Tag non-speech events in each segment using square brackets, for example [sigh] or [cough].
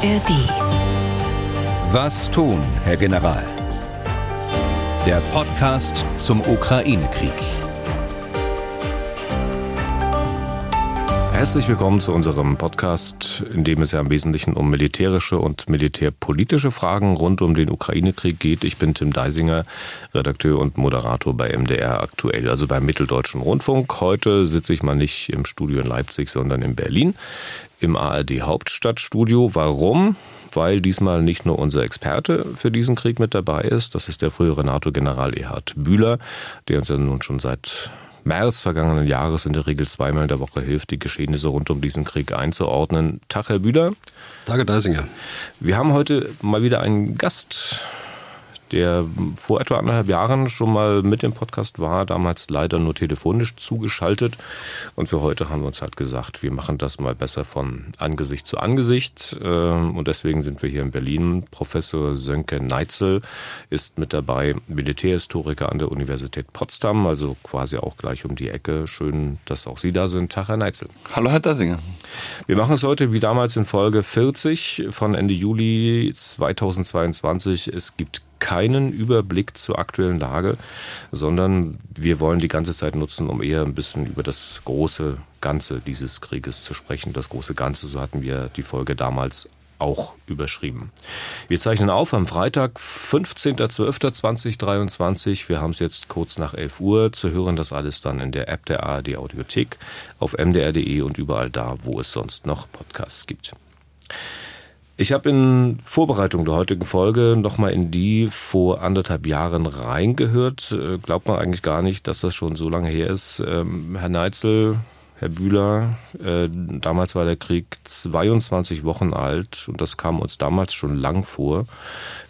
ARD. Was tun, Herr General? Der Podcast zum Ukraine-Krieg. Herzlich willkommen zu unserem Podcast, in dem es ja im Wesentlichen um militärische und militärpolitische Fragen rund um den Ukraine-Krieg geht. Ich bin Tim Deisinger, Redakteur und Moderator bei MDR aktuell, also beim Mitteldeutschen Rundfunk. Heute sitze ich mal nicht im Studio in Leipzig, sondern in Berlin im ARD Hauptstadtstudio. Warum? Weil diesmal nicht nur unser Experte für diesen Krieg mit dabei ist, das ist der frühere NATO-General Erhard Bühler, der uns ja nun schon seit März vergangenen Jahres in der Regel zweimal in der Woche hilft, die Geschehnisse rund um diesen Krieg einzuordnen. Tag, Herr Bühler. Tage, Deisinger. Wir haben heute mal wieder einen Gast der vor etwa anderthalb Jahren schon mal mit dem Podcast war, damals leider nur telefonisch zugeschaltet. Und für heute haben wir uns halt gesagt, wir machen das mal besser von Angesicht zu Angesicht. Ähm, und deswegen sind wir hier in Berlin. Professor Sönke Neitzel ist mit dabei, Militärhistoriker an der Universität Potsdam, also quasi auch gleich um die Ecke. Schön, dass auch Sie da sind. Tag, Herr Neitzel. Hallo, Herr Dassinger. Wir machen es heute wie damals in Folge 40 von Ende Juli 2022. Es gibt keinen Überblick zur aktuellen Lage, sondern wir wollen die ganze Zeit nutzen, um eher ein bisschen über das große Ganze dieses Krieges zu sprechen. Das große Ganze, so hatten wir die Folge damals auch überschrieben. Wir zeichnen auf am Freitag, 15.12.2023. Wir haben es jetzt kurz nach 11 Uhr. Zu hören das alles dann in der App der ARD Audiothek, auf mdr.de und überall da, wo es sonst noch Podcasts gibt. Ich habe in Vorbereitung der heutigen Folge nochmal in die vor anderthalb Jahren reingehört. Äh, glaubt man eigentlich gar nicht, dass das schon so lange her ist. Ähm, Herr Neitzel, Herr Bühler, äh, damals war der Krieg 22 Wochen alt und das kam uns damals schon lang vor.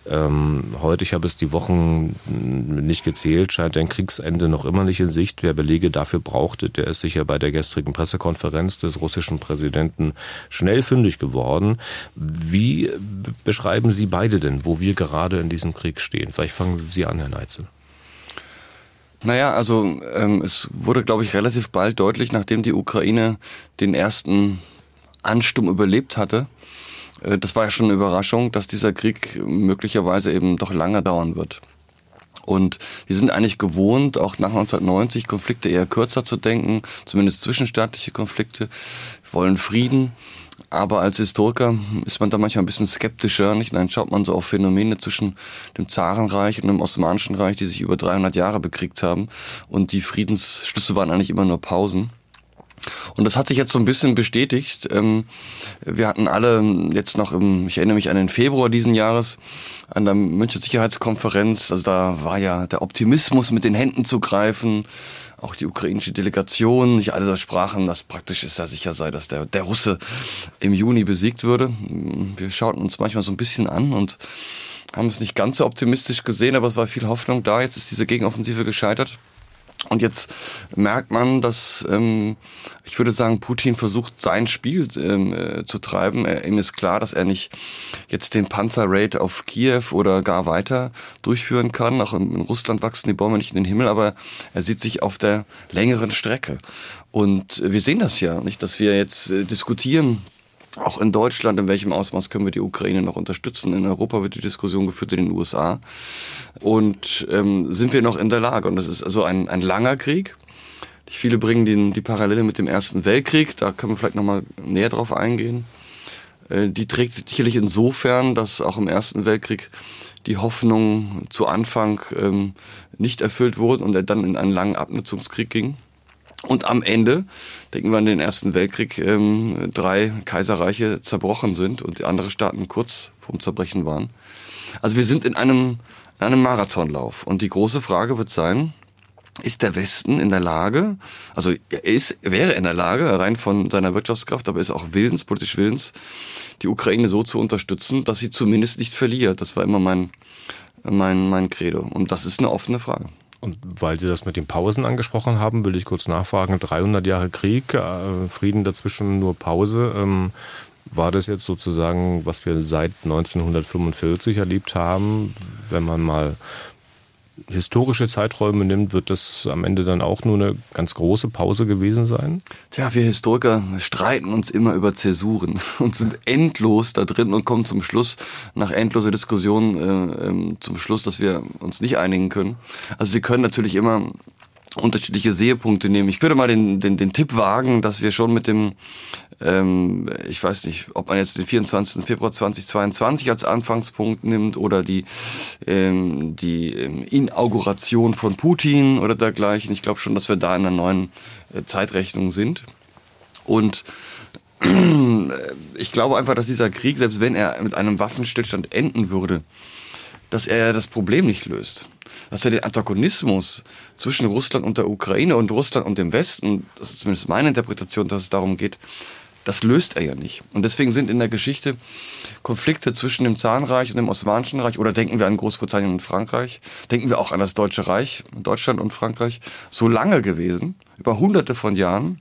Ähm, heute, ich habe es die Wochen nicht gezählt, scheint ein Kriegsende noch immer nicht in Sicht. Wer Belege dafür brauchte, der ist sicher bei der gestrigen Pressekonferenz des russischen Präsidenten schnell fündig geworden. Wie beschreiben Sie beide denn, wo wir gerade in diesem Krieg stehen? Vielleicht fangen Sie an, Herr Neitzel. Naja, also ähm, es wurde, glaube ich, relativ bald deutlich, nachdem die Ukraine den ersten Ansturm überlebt hatte. Äh, das war ja schon eine Überraschung, dass dieser Krieg möglicherweise eben doch lange dauern wird. Und wir sind eigentlich gewohnt, auch nach 1990 Konflikte eher kürzer zu denken, zumindest zwischenstaatliche Konflikte. Wir wollen Frieden. Aber als Historiker ist man da manchmal ein bisschen skeptischer. Nicht? Dann schaut man so auf Phänomene zwischen dem Zarenreich und dem Osmanischen Reich, die sich über 300 Jahre bekriegt haben. Und die Friedensschlüsse waren eigentlich immer nur Pausen. Und das hat sich jetzt so ein bisschen bestätigt. Ähm, wir hatten alle jetzt noch im, ich erinnere mich an den Februar diesen Jahres, an der Münchner Sicherheitskonferenz, also da war ja der Optimismus mit den Händen zu greifen, auch die ukrainische Delegation, nicht alle da sprachen, dass praktisch es ja sicher sei, dass der, der Russe im Juni besiegt würde. Wir schauten uns manchmal so ein bisschen an und haben es nicht ganz so optimistisch gesehen, aber es war viel Hoffnung da. Jetzt ist diese Gegenoffensive gescheitert. Und jetzt merkt man, dass ähm, ich würde sagen, Putin versucht sein Spiel ähm, äh, zu treiben. Er, ihm ist klar, dass er nicht jetzt den Panzerraid auf Kiew oder gar weiter durchführen kann. Auch in, in Russland wachsen die Bäume nicht in den Himmel, aber er sieht sich auf der längeren Strecke. Und wir sehen das ja, nicht, dass wir jetzt äh, diskutieren auch in Deutschland, in welchem Ausmaß können wir die Ukraine noch unterstützen. In Europa wird die Diskussion geführt in den USA. Und ähm, sind wir noch in der Lage? Und das ist also ein, ein langer Krieg. Viele bringen die, die Parallele mit dem Ersten Weltkrieg. Da können wir vielleicht nochmal näher drauf eingehen. Äh, die trägt sicherlich insofern, dass auch im Ersten Weltkrieg die Hoffnung zu Anfang ähm, nicht erfüllt wurde und er dann in einen langen Abnutzungskrieg ging. Und am Ende, denken wir an den Ersten Weltkrieg, ähm, drei Kaiserreiche zerbrochen sind und andere Staaten kurz vorm Zerbrechen waren. Also wir sind in einem, in einem Marathonlauf. Und die große Frage wird sein, ist der Westen in der Lage, also er ist, wäre in der Lage, rein von seiner Wirtschaftskraft, aber ist auch willens, politisch willens, die Ukraine so zu unterstützen, dass sie zumindest nicht verliert. Das war immer mein, mein, mein Credo. Und das ist eine offene Frage. Und weil Sie das mit den Pausen angesprochen haben, will ich kurz nachfragen. 300 Jahre Krieg, äh, Frieden dazwischen, nur Pause. Ähm, war das jetzt sozusagen, was wir seit 1945 erlebt haben, wenn man mal historische Zeiträume nimmt, wird das am Ende dann auch nur eine ganz große Pause gewesen sein? Tja, wir Historiker streiten uns immer über Zäsuren [laughs] und sind endlos da drin und kommen zum Schluss, nach endloser Diskussion, äh, ähm, zum Schluss, dass wir uns nicht einigen können. Also Sie können natürlich immer unterschiedliche Sehepunkte nehmen. Ich würde mal den, den, den Tipp wagen, dass wir schon mit dem, ähm, ich weiß nicht, ob man jetzt den 24. Februar 2022 als Anfangspunkt nimmt oder die, ähm, die ähm, Inauguration von Putin oder dergleichen. Ich glaube schon, dass wir da in einer neuen äh, Zeitrechnung sind. Und äh, ich glaube einfach, dass dieser Krieg, selbst wenn er mit einem Waffenstillstand enden würde, dass er das Problem nicht löst dass er den Antagonismus zwischen Russland und der Ukraine und Russland und dem Westen, das ist zumindest meine Interpretation, dass es darum geht, das löst er ja nicht. Und deswegen sind in der Geschichte Konflikte zwischen dem Zahnreich und dem Osmanischen Reich, oder denken wir an Großbritannien und Frankreich, denken wir auch an das Deutsche Reich, Deutschland und Frankreich, so lange gewesen, über hunderte von Jahren,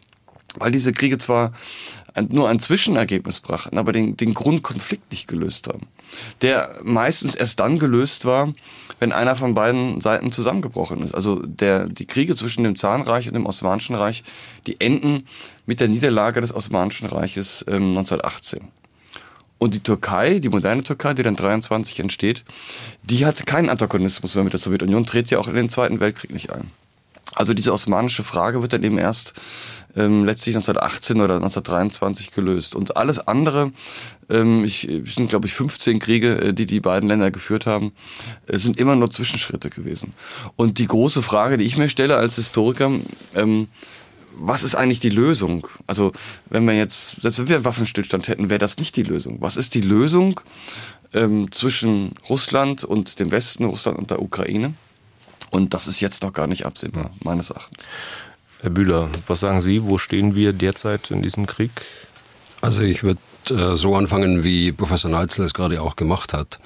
weil diese Kriege zwar nur ein Zwischenergebnis brachten, aber den, den Grundkonflikt nicht gelöst haben. Der meistens erst dann gelöst war, wenn einer von beiden Seiten zusammengebrochen ist. Also der, die Kriege zwischen dem Zahnreich und dem Osmanischen Reich, die enden mit der Niederlage des Osmanischen Reiches ähm, 1918. Und die Türkei, die moderne Türkei, die dann 23 entsteht, die hat keinen Antagonismus mehr mit der Sowjetunion, tritt ja auch in den Zweiten Weltkrieg nicht ein. Also diese osmanische Frage wird dann eben erst ähm, letztlich 1918 oder 1923 gelöst. Und alles andere, ähm, ich, sind glaube ich 15 Kriege, äh, die die beiden Länder geführt haben, äh, sind immer nur Zwischenschritte gewesen. Und die große Frage, die ich mir stelle als Historiker, ähm, was ist eigentlich die Lösung? Also wenn wir jetzt, selbst wenn wir einen Waffenstillstand hätten, wäre das nicht die Lösung. Was ist die Lösung ähm, zwischen Russland und dem Westen, Russland und der Ukraine? Und das ist jetzt noch gar nicht absehbar, meines Erachtens. Herr Bühler, was sagen Sie? Wo stehen wir derzeit in diesem Krieg? Also ich würde äh, so anfangen, wie Professor Neitzel es gerade auch gemacht hat,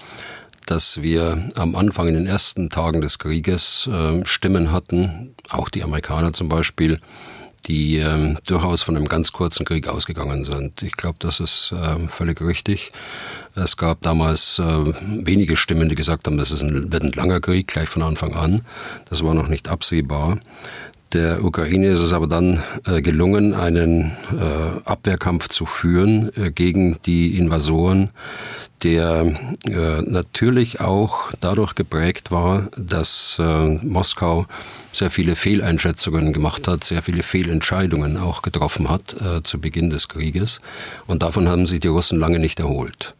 dass wir am Anfang in den ersten Tagen des Krieges äh, Stimmen hatten, auch die Amerikaner zum Beispiel, die äh, durchaus von einem ganz kurzen Krieg ausgegangen sind. Ich glaube, das ist äh, völlig richtig. Es gab damals äh, wenige Stimmen, die gesagt haben, das ist ein, wird ein langer Krieg gleich von Anfang an. Das war noch nicht absehbar. Der Ukraine ist es aber dann äh, gelungen, einen äh, Abwehrkampf zu führen äh, gegen die Invasoren, der äh, natürlich auch dadurch geprägt war, dass äh, Moskau sehr viele Fehleinschätzungen gemacht hat, sehr viele Fehlentscheidungen auch getroffen hat äh, zu Beginn des Krieges. Und davon haben sich die Russen lange nicht erholt.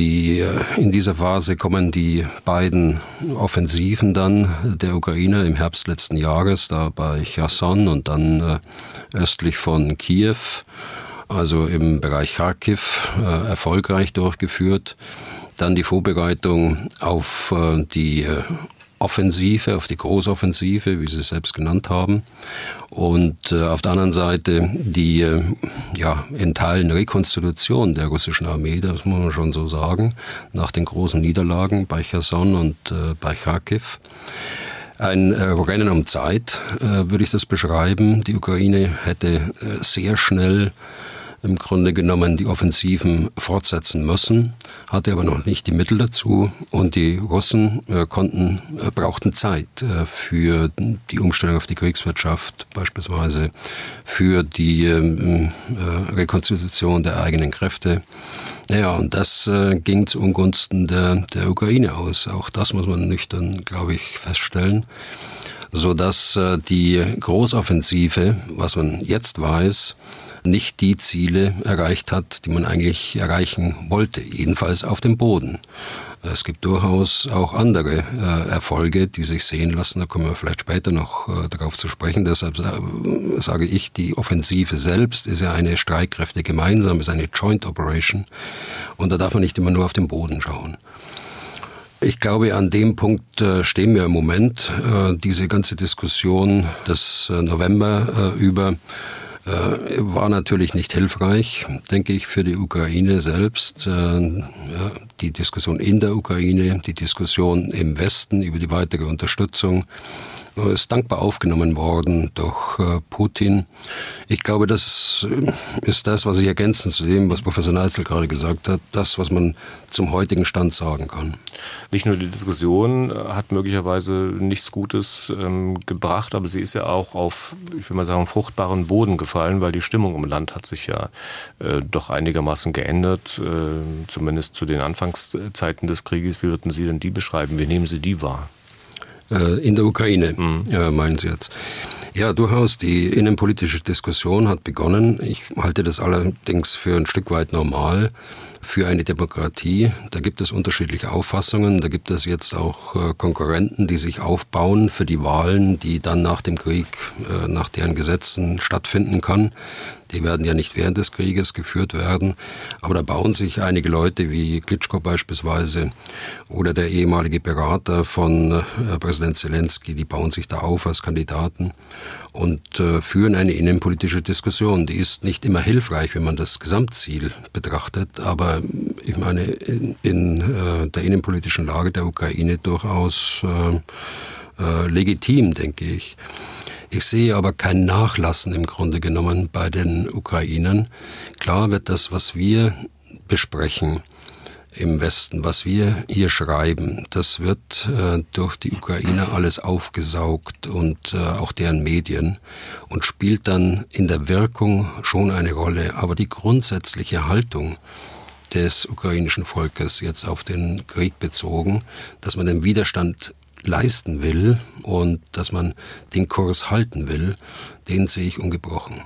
Die, äh, in dieser Phase kommen die beiden Offensiven dann der Ukraine im Herbst letzten Jahres, da bei Cherson und dann äh, östlich von Kiew, also im Bereich Kharkiv, äh, erfolgreich durchgeführt. Dann die Vorbereitung auf die Offensive, auf die Großoffensive, wie Sie es selbst genannt haben. Und äh, auf der anderen Seite die äh, ja, in Teilen Rekonstitution der russischen Armee, das muss man schon so sagen, nach den großen Niederlagen bei Cherson und äh, bei Kharkiv. Ein äh, Rennen um Zeit, äh, würde ich das beschreiben. Die Ukraine hätte äh, sehr schnell im Grunde genommen die Offensiven fortsetzen müssen, hatte aber noch nicht die Mittel dazu und die Russen äh, konnten, äh, brauchten Zeit äh, für die Umstellung auf die Kriegswirtschaft, beispielsweise für die ähm, äh, Rekonstitution der eigenen Kräfte. Ja, und das ging zu Ungunsten der, der Ukraine aus. Auch das muss man nüchtern, glaube ich, feststellen so dass die Großoffensive, was man jetzt weiß, nicht die Ziele erreicht hat, die man eigentlich erreichen wollte, jedenfalls auf dem Boden. Es gibt durchaus auch andere äh, Erfolge, die sich sehen lassen. Da kommen wir vielleicht später noch äh, darauf zu sprechen. Deshalb äh, sage ich, die Offensive selbst ist ja eine Streitkräfte gemeinsam, ist eine Joint Operation. Und da darf man nicht immer nur auf den Boden schauen. Ich glaube, an dem Punkt äh, stehen wir im Moment. Äh, diese ganze Diskussion des äh, November über war natürlich nicht hilfreich, denke ich, für die Ukraine selbst. Äh, die Diskussion in der Ukraine, die Diskussion im Westen über die weitere Unterstützung ist dankbar aufgenommen worden durch äh, Putin. Ich glaube, das ist das, was ich ergänzen zu dem, was Professor Neitzel gerade gesagt hat, das, was man zum heutigen Stand sagen kann. Nicht nur die Diskussion äh, hat möglicherweise nichts Gutes ähm, gebracht, aber sie ist ja auch auf, ich will mal sagen, fruchtbaren Boden gefallen, weil die Stimmung im Land hat sich ja äh, doch einigermaßen geändert, äh, zumindest zu den Anfangszeiten des Krieges. Wie würden Sie denn die beschreiben? Wie nehmen Sie die wahr? Äh, in der Ukraine, mhm. meinen Sie jetzt. Ja, durchaus. Die innenpolitische Diskussion hat begonnen. Ich halte das allerdings für ein Stück weit normal für eine Demokratie. Da gibt es unterschiedliche Auffassungen. Da gibt es jetzt auch äh, Konkurrenten, die sich aufbauen für die Wahlen, die dann nach dem Krieg, äh, nach deren Gesetzen stattfinden kann. Die werden ja nicht während des Krieges geführt werden. Aber da bauen sich einige Leute wie Klitschko beispielsweise oder der ehemalige Berater von äh, Präsident Zelensky, die bauen sich da auf als Kandidaten und äh, führen eine innenpolitische Diskussion. Die ist nicht immer hilfreich, wenn man das Gesamtziel betrachtet, aber ich meine, in, in äh, der innenpolitischen Lage der Ukraine durchaus äh, äh, legitim, denke ich. Ich sehe aber kein Nachlassen im Grunde genommen bei den Ukrainern. Klar wird das, was wir besprechen, im Westen. Was wir hier schreiben, das wird äh, durch die Ukraine alles aufgesaugt und äh, auch deren Medien und spielt dann in der Wirkung schon eine Rolle. Aber die grundsätzliche Haltung des ukrainischen Volkes jetzt auf den Krieg bezogen, dass man den Widerstand leisten will und dass man den Kurs halten will, den sehe ich ungebrochen.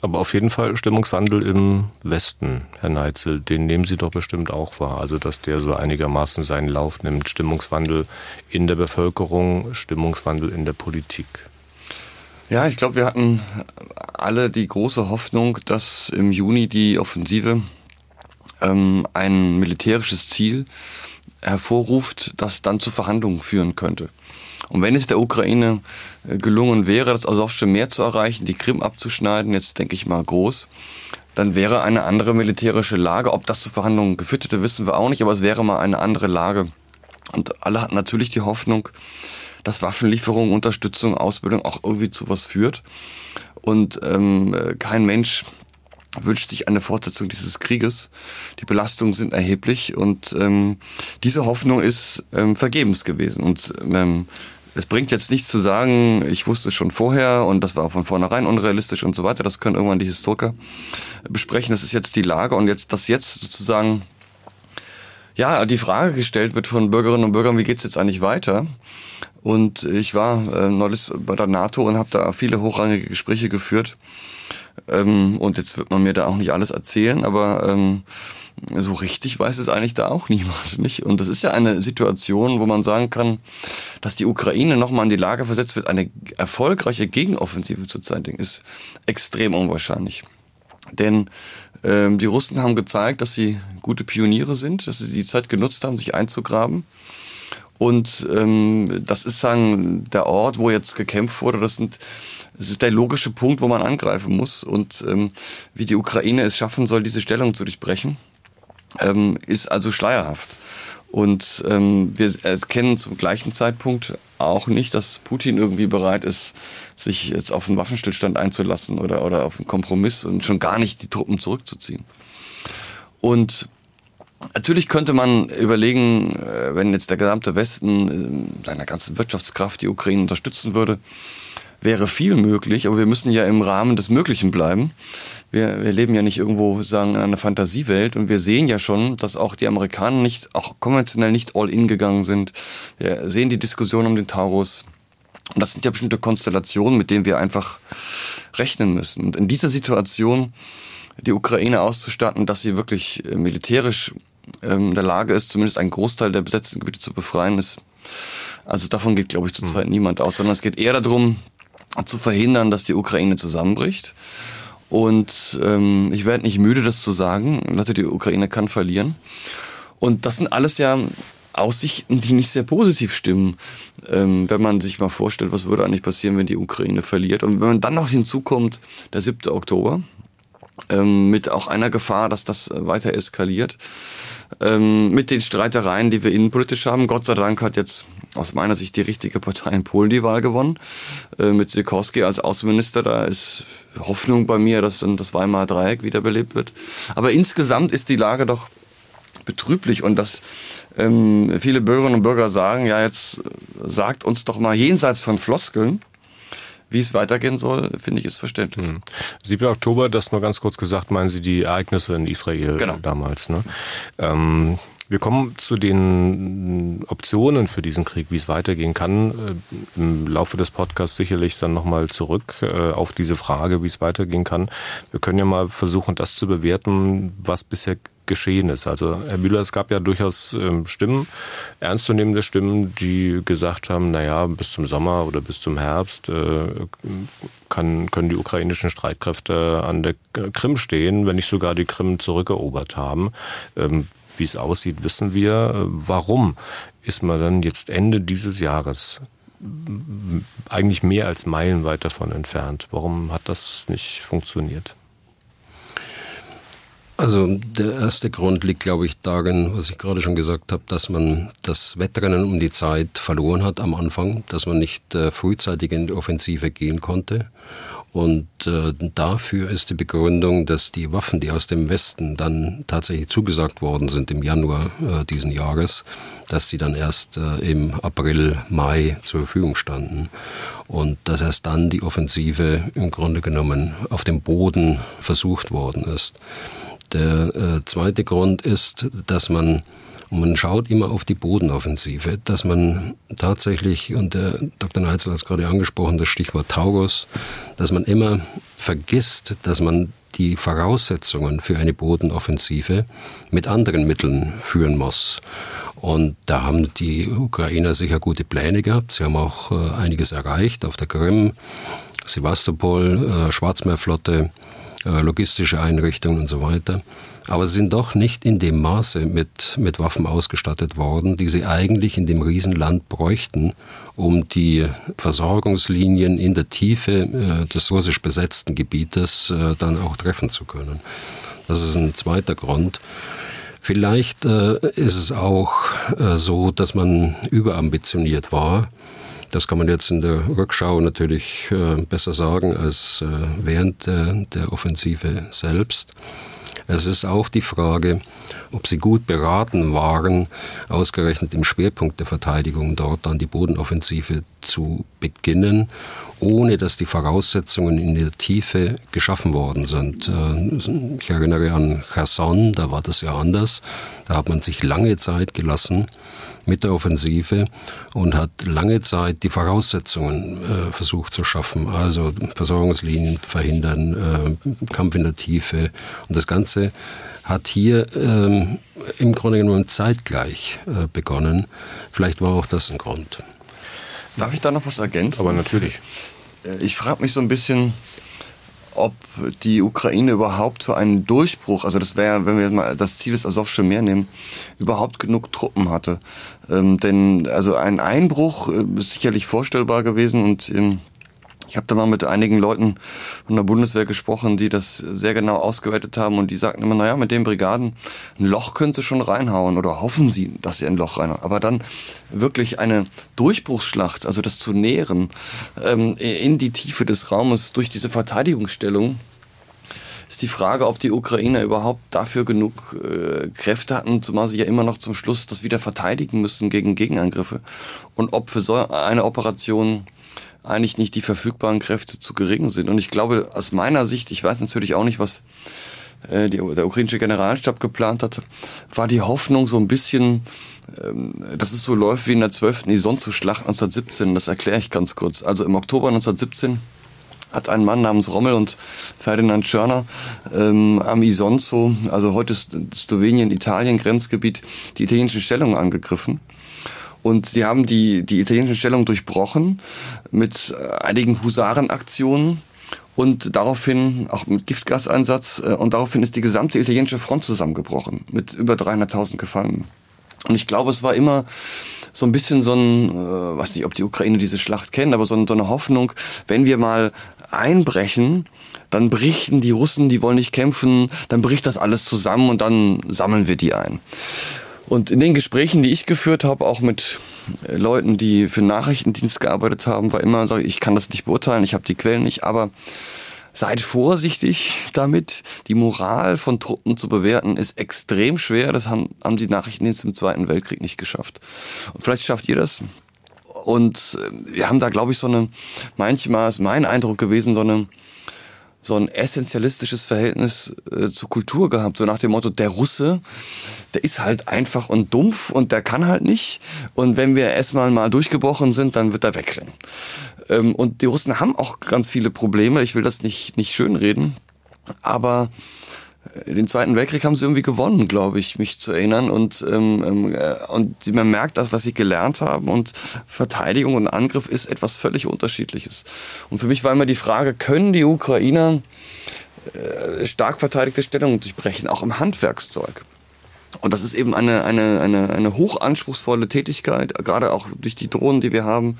Aber auf jeden Fall Stimmungswandel im Westen, Herr Neitzel, den nehmen Sie doch bestimmt auch wahr. Also, dass der so einigermaßen seinen Lauf nimmt. Stimmungswandel in der Bevölkerung, Stimmungswandel in der Politik. Ja, ich glaube, wir hatten alle die große Hoffnung, dass im Juni die Offensive ähm, ein militärisches Ziel hervorruft, das dann zu Verhandlungen führen könnte. Und wenn es der Ukraine gelungen wäre, das Asowsche Meer zu erreichen, die Krim abzuschneiden, jetzt denke ich mal groß, dann wäre eine andere militärische Lage. Ob das zu Verhandlungen geführt hätte, wissen wir auch nicht, aber es wäre mal eine andere Lage. Und alle hatten natürlich die Hoffnung, dass Waffenlieferung, Unterstützung, Ausbildung auch irgendwie zu was führt. Und ähm, kein Mensch wünscht sich eine Fortsetzung dieses Krieges. Die Belastungen sind erheblich und ähm, diese Hoffnung ist ähm, vergebens gewesen. Und ähm, es bringt jetzt nichts zu sagen, ich wusste es schon vorher und das war von vornherein unrealistisch und so weiter. Das können irgendwann die Historiker besprechen. Das ist jetzt die Lage und jetzt, dass jetzt sozusagen ja, die Frage gestellt wird von Bürgerinnen und Bürgern, wie geht's jetzt eigentlich weiter? Und ich war äh, neulich bei der NATO und habe da viele hochrangige Gespräche geführt. Ähm, und jetzt wird man mir da auch nicht alles erzählen, aber ähm, so richtig weiß es eigentlich da auch niemand, nicht? Und das ist ja eine Situation, wo man sagen kann, dass die Ukraine nochmal in die Lage versetzt wird, eine erfolgreiche Gegenoffensive zu zeigen, ist extrem unwahrscheinlich. Denn ähm, die Russen haben gezeigt, dass sie gute Pioniere sind, dass sie die Zeit genutzt haben, sich einzugraben. Und ähm, das ist sagen der Ort, wo jetzt gekämpft wurde. Das sind das ist der logische Punkt, wo man angreifen muss. Und ähm, wie die Ukraine es schaffen soll, diese Stellung zu durchbrechen, ähm, ist also schleierhaft. Und ähm, wir erkennen zum gleichen Zeitpunkt auch nicht, dass Putin irgendwie bereit ist, sich jetzt auf einen Waffenstillstand einzulassen oder, oder auf einen Kompromiss und schon gar nicht die Truppen zurückzuziehen. Und natürlich könnte man überlegen, äh, wenn jetzt der gesamte Westen äh, seiner ganzen Wirtschaftskraft die Ukraine unterstützen würde, wäre viel möglich, aber wir müssen ja im Rahmen des Möglichen bleiben. Wir, wir leben ja nicht irgendwo sagen in einer Fantasiewelt und wir sehen ja schon, dass auch die Amerikaner nicht, auch konventionell nicht all in gegangen sind. Wir sehen die Diskussion um den Taurus. Und das sind ja bestimmte Konstellationen, mit denen wir einfach rechnen müssen. Und in dieser Situation die Ukraine auszustatten, dass sie wirklich äh, militärisch ähm, in der Lage ist, zumindest einen Großteil der besetzten Gebiete zu befreien, ist also davon geht, glaube ich, zurzeit mhm. niemand aus, sondern es geht eher darum, zu verhindern, dass die Ukraine zusammenbricht. Und ähm, ich werde nicht müde, das zu sagen. Leute, die Ukraine kann verlieren. Und das sind alles ja Aussichten, die nicht sehr positiv stimmen, ähm, wenn man sich mal vorstellt, was würde eigentlich passieren, wenn die Ukraine verliert. Und wenn man dann noch hinzukommt, der 7. Oktober, ähm, mit auch einer Gefahr, dass das weiter eskaliert. Ähm, mit den Streitereien, die wir innenpolitisch haben. Gott sei Dank hat jetzt aus meiner Sicht die richtige Partei in Polen die Wahl gewonnen. Äh, mit Sikorski als Außenminister, da ist Hoffnung bei mir, dass dann das Weimarer Dreieck wiederbelebt wird. Aber insgesamt ist die Lage doch betrüblich und dass ähm, viele Bürgerinnen und Bürger sagen, ja, jetzt sagt uns doch mal jenseits von Floskeln, wie es weitergehen soll, finde ich, ist verständlich. Hm. 7. Oktober, das nur ganz kurz gesagt, meinen Sie die Ereignisse in Israel genau. damals. Ne? Ähm, wir kommen zu den Optionen für diesen Krieg, wie es weitergehen kann. Äh, Im Laufe des Podcasts sicherlich dann nochmal zurück äh, auf diese Frage, wie es weitergehen kann. Wir können ja mal versuchen, das zu bewerten, was bisher geschehen ist. Also Herr Müller, es gab ja durchaus ähm, Stimmen, ernstzunehmende Stimmen, die gesagt haben, naja, bis zum Sommer oder bis zum Herbst äh, kann, können die ukrainischen Streitkräfte an der Krim stehen, wenn nicht sogar die Krim zurückerobert haben. Ähm, wie es aussieht, wissen wir. Warum ist man dann jetzt Ende dieses Jahres eigentlich mehr als meilenweit davon entfernt? Warum hat das nicht funktioniert? Also der erste Grund liegt, glaube ich, darin, was ich gerade schon gesagt habe, dass man das Wettrennen um die Zeit verloren hat am Anfang, dass man nicht äh, frühzeitig in die Offensive gehen konnte. Und äh, dafür ist die Begründung, dass die Waffen, die aus dem Westen dann tatsächlich zugesagt worden sind im Januar äh, diesen Jahres, dass die dann erst äh, im April, Mai zur Verfügung standen. Und dass erst dann die Offensive im Grunde genommen auf dem Boden versucht worden ist. Der äh, zweite Grund ist, dass man man schaut immer auf die Bodenoffensive, dass man tatsächlich, und der Dr. Neitzel hat es gerade angesprochen, das Stichwort Taurus, dass man immer vergisst, dass man die Voraussetzungen für eine Bodenoffensive mit anderen Mitteln führen muss. Und da haben die Ukrainer sicher gute Pläne gehabt. Sie haben auch äh, einiges erreicht auf der Krim, Sevastopol, äh, Schwarzmeerflotte, äh, logistische Einrichtungen und so weiter. Aber sie sind doch nicht in dem Maße mit, mit Waffen ausgestattet worden, die sie eigentlich in dem Riesenland bräuchten, um die Versorgungslinien in der Tiefe äh, des russisch besetzten Gebietes äh, dann auch treffen zu können. Das ist ein zweiter Grund. Vielleicht äh, ist es auch äh, so, dass man überambitioniert war das kann man jetzt in der Rückschau natürlich äh, besser sagen als äh, während der, der Offensive selbst. Es ist auch die Frage, ob sie gut beraten waren, ausgerechnet im Schwerpunkt der Verteidigung dort dann die Bodenoffensive zu beginnen, ohne dass die Voraussetzungen in der Tiefe geschaffen worden sind. Äh, ich erinnere an Cherson, da war das ja anders. Da hat man sich lange Zeit gelassen, mit der Offensive und hat lange Zeit die Voraussetzungen äh, versucht zu schaffen. Also Versorgungslinien verhindern, äh, Kampf in der Tiefe. Und das Ganze hat hier ähm, im Grunde genommen zeitgleich äh, begonnen. Vielleicht war auch das ein Grund. Darf ich da noch was ergänzen? Aber natürlich. Äh, ich frage mich so ein bisschen, ob die Ukraine überhaupt für einen Durchbruch, also das wäre, wenn wir jetzt mal das Ziel des Asowsche Meer nehmen, überhaupt genug Truppen hatte. Ähm, denn also ein Einbruch äh, ist sicherlich vorstellbar gewesen und ähm, ich habe da mal mit einigen Leuten von der Bundeswehr gesprochen, die das sehr genau ausgewertet haben und die sagten immer, naja, mit den Brigaden, ein Loch können sie schon reinhauen oder hoffen sie, dass sie ein Loch reinhauen. Aber dann wirklich eine Durchbruchsschlacht, also das zu nähren ähm, in die Tiefe des Raumes durch diese Verteidigungsstellung, ist die Frage, ob die Ukrainer überhaupt dafür genug äh, Kräfte hatten, zumal sie ja immer noch zum Schluss das wieder verteidigen müssen gegen Gegenangriffe. Und ob für so eine Operation eigentlich nicht die verfügbaren Kräfte zu gering sind. Und ich glaube, aus meiner Sicht, ich weiß natürlich auch nicht, was äh, die, der ukrainische Generalstab geplant hat, war die Hoffnung so ein bisschen, ähm, dass es so läuft wie in der 12. Isonzo-Schlacht 1917. Das erkläre ich ganz kurz. Also im Oktober 1917 hat ein Mann namens Rommel und Ferdinand Schörner ähm, am Isonzo, also heute Slowenien, Italien, Grenzgebiet, die italienischen Stellungen angegriffen. Und sie haben die, die italienische Stellung durchbrochen mit äh, einigen Husarenaktionen und daraufhin auch mit Giftgaseinsatz äh, und daraufhin ist die gesamte italienische Front zusammengebrochen mit über 300.000 Gefallenen. Und ich glaube, es war immer so ein bisschen so ein, äh, weiß nicht, ob die Ukraine diese Schlacht kennen, aber so, so eine Hoffnung, wenn wir mal einbrechen, dann berichten die Russen, die wollen nicht kämpfen, dann bricht das alles zusammen und dann sammeln wir die ein. Und in den Gesprächen, die ich geführt habe, auch mit äh, Leuten, die für den Nachrichtendienst gearbeitet haben, war immer, sage ich, ich kann das nicht beurteilen, ich habe die Quellen nicht, aber seid vorsichtig damit. Die Moral von Truppen zu bewerten ist extrem schwer. Das haben, haben die Nachrichtendienste im Zweiten Weltkrieg nicht geschafft. Und vielleicht schafft ihr das. Und äh, wir haben da, glaube ich, so eine, manchmal ist mein Eindruck gewesen, so eine, so ein essentialistisches Verhältnis äh, zur Kultur gehabt, so nach dem Motto, der Russe, der ist halt einfach und dumpf und der kann halt nicht. Und wenn wir erstmal mal durchgebrochen sind, dann wird er wegrennen. Ähm, und die Russen haben auch ganz viele Probleme, ich will das nicht, nicht schönreden, aber den Zweiten Weltkrieg haben sie irgendwie gewonnen, glaube ich, mich zu erinnern. Und, ähm, ähm äh, und man merkt das, was sie gelernt haben. Und Verteidigung und Angriff ist etwas völlig Unterschiedliches. Und für mich war immer die Frage, können die Ukrainer äh, stark verteidigte Stellungen durchbrechen, auch im Handwerkszeug? Und das ist eben eine, eine, eine, eine hochanspruchsvolle Tätigkeit, gerade auch durch die Drohnen, die wir haben.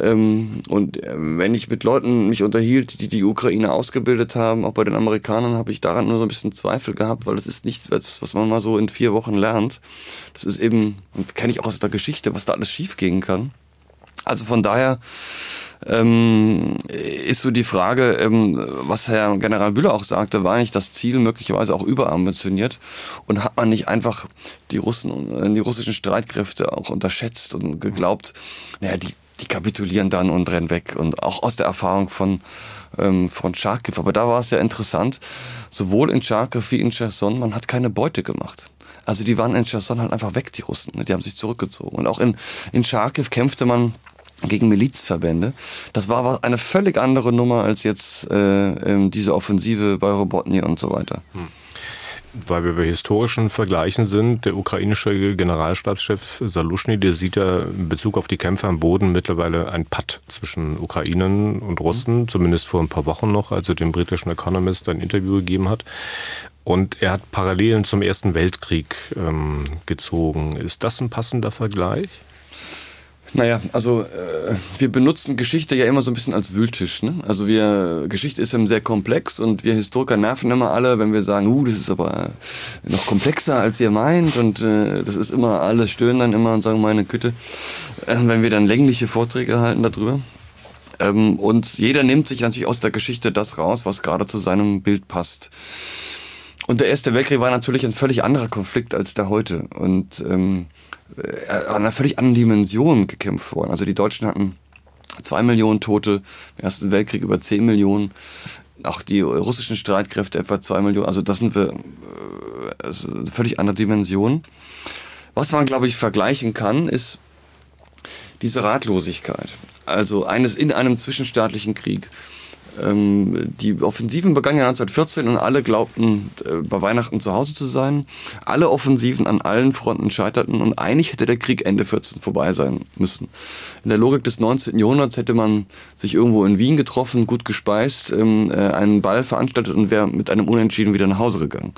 Ähm, und äh, wenn ich mit Leuten mich unterhielt, die die Ukraine ausgebildet haben, auch bei den Amerikanern, habe ich daran nur so ein bisschen Zweifel gehabt, weil das ist nichts, was man mal so in vier Wochen lernt. Das ist eben, kenne ich auch aus der Geschichte, was da alles schiefgehen kann. Also von daher ähm, ist so die Frage, ähm, was Herr General Bühler auch sagte, war nicht das Ziel möglicherweise auch überambitioniert und hat man nicht einfach die Russen, äh, die russischen Streitkräfte auch unterschätzt und geglaubt, naja, die, die kapitulieren dann und rennen weg und auch aus der Erfahrung von ähm, von Charkiw. Aber da war es ja interessant, sowohl in Charkiw wie in Cherson, man hat keine Beute gemacht. Also die waren in Cherson halt einfach weg, die Russen. Die haben sich zurückgezogen. Und auch in, in Charkiw kämpfte man gegen Milizverbände. Das war eine völlig andere Nummer als jetzt äh, ähm, diese Offensive bei Robotny und so weiter. Hm. Weil wir bei historischen Vergleichen sind, der ukrainische Generalstabschef Salushny, der sieht ja in Bezug auf die Kämpfe am Boden mittlerweile ein Patt zwischen Ukrainern und Russen, mhm. zumindest vor ein paar Wochen noch, als er dem britischen Economist ein Interview gegeben hat. Und er hat Parallelen zum Ersten Weltkrieg ähm, gezogen. Ist das ein passender Vergleich? Naja, also äh, wir benutzen Geschichte ja immer so ein bisschen als Wühltisch. Ne? Also wir Geschichte ist eben sehr komplex und wir Historiker nerven immer alle, wenn wir sagen, uh, das ist aber noch komplexer als ihr meint und äh, das ist immer alle stöhnen dann immer und sagen meine Güte, äh, wenn wir dann längliche Vorträge halten darüber. Ähm, und jeder nimmt sich natürlich aus der Geschichte das raus, was gerade zu seinem Bild passt. Und der Erste Weltkrieg war natürlich ein völlig anderer Konflikt als der heute und ähm, äh, an einer völlig anderen Dimension gekämpft worden. Also die Deutschen hatten zwei Millionen Tote, im Ersten Weltkrieg über zehn Millionen, auch die russischen Streitkräfte etwa zwei Millionen. Also das sind wir äh, ist eine völlig andere Dimension. Was man, glaube ich, vergleichen kann, ist diese Ratlosigkeit. Also eines in einem zwischenstaatlichen Krieg. Ähm, die Offensiven begannen ja 1914 und alle glaubten, äh, bei Weihnachten zu Hause zu sein. Alle Offensiven an allen Fronten scheiterten und eigentlich hätte der Krieg Ende 14 vorbei sein müssen. In der Logik des 19. Jahrhunderts hätte man sich irgendwo in Wien getroffen, gut gespeist, ähm, äh, einen Ball veranstaltet und wäre mit einem Unentschieden wieder nach Hause gegangen.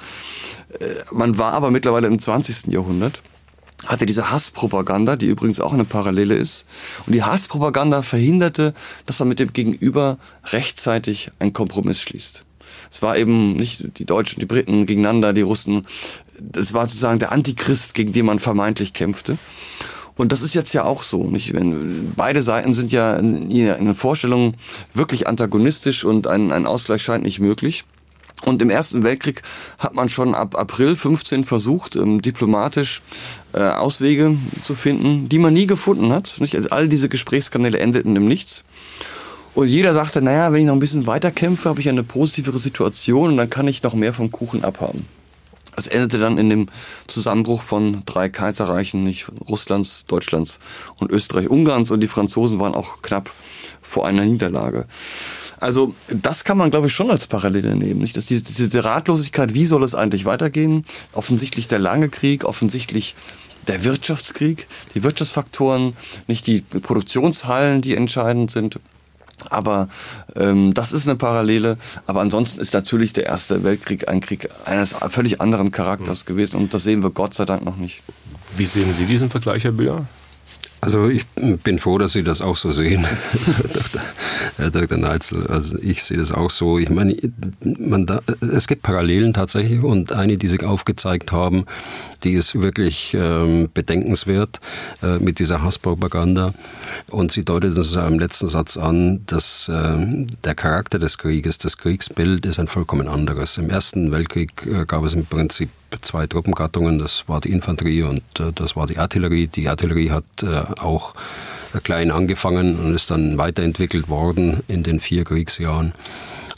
Äh, man war aber mittlerweile im 20. Jahrhundert hatte diese Hasspropaganda, die übrigens auch eine Parallele ist. Und die Hasspropaganda verhinderte, dass man mit dem Gegenüber rechtzeitig einen Kompromiss schließt. Es war eben nicht die Deutschen, die Briten gegeneinander, die Russen. Das war sozusagen der Antichrist, gegen den man vermeintlich kämpfte. Und das ist jetzt ja auch so. Nicht? Wenn, beide Seiten sind ja in den Vorstellungen wirklich antagonistisch und ein, ein Ausgleich scheint nicht möglich. Und im Ersten Weltkrieg hat man schon ab April 15 versucht, ähm, diplomatisch äh, Auswege zu finden, die man nie gefunden hat. Nicht? Also all diese Gesprächskanäle endeten im Nichts. Und jeder sagte, naja, wenn ich noch ein bisschen weiter kämpfe, habe ich eine positivere Situation und dann kann ich noch mehr vom Kuchen abhaben. Es endete dann in dem Zusammenbruch von drei Kaiserreichen, nicht Russlands, Deutschlands und Österreich-Ungarns und die Franzosen waren auch knapp vor einer Niederlage. Also das kann man, glaube ich, schon als Parallele nehmen. Nicht? Dass diese, diese Ratlosigkeit, wie soll es eigentlich weitergehen? Offensichtlich der lange Krieg, offensichtlich der Wirtschaftskrieg, die Wirtschaftsfaktoren, nicht die Produktionshallen, die entscheidend sind. Aber ähm, das ist eine Parallele. Aber ansonsten ist natürlich der Erste Weltkrieg ein Krieg eines völlig anderen Charakters mhm. gewesen und das sehen wir Gott sei Dank noch nicht. Wie sehen Sie diesen Vergleich, Herr Bühler? Also ich bin froh, dass Sie das auch so sehen, [laughs] Herr Dr. Neitzel. Also ich sehe das auch so. Ich meine, man da, es gibt Parallelen tatsächlich und eine, die sich aufgezeigt haben, die ist wirklich ähm, bedenkenswert äh, mit dieser Hasspropaganda. Und sie deutet uns im letzten Satz an, dass äh, der Charakter des Krieges, das Kriegsbild ist ein vollkommen anderes. Im Ersten Weltkrieg äh, gab es im Prinzip zwei Truppengattungen, das war die Infanterie und äh, das war die Artillerie. Die Artillerie hat äh, auch klein angefangen und ist dann weiterentwickelt worden in den vier Kriegsjahren.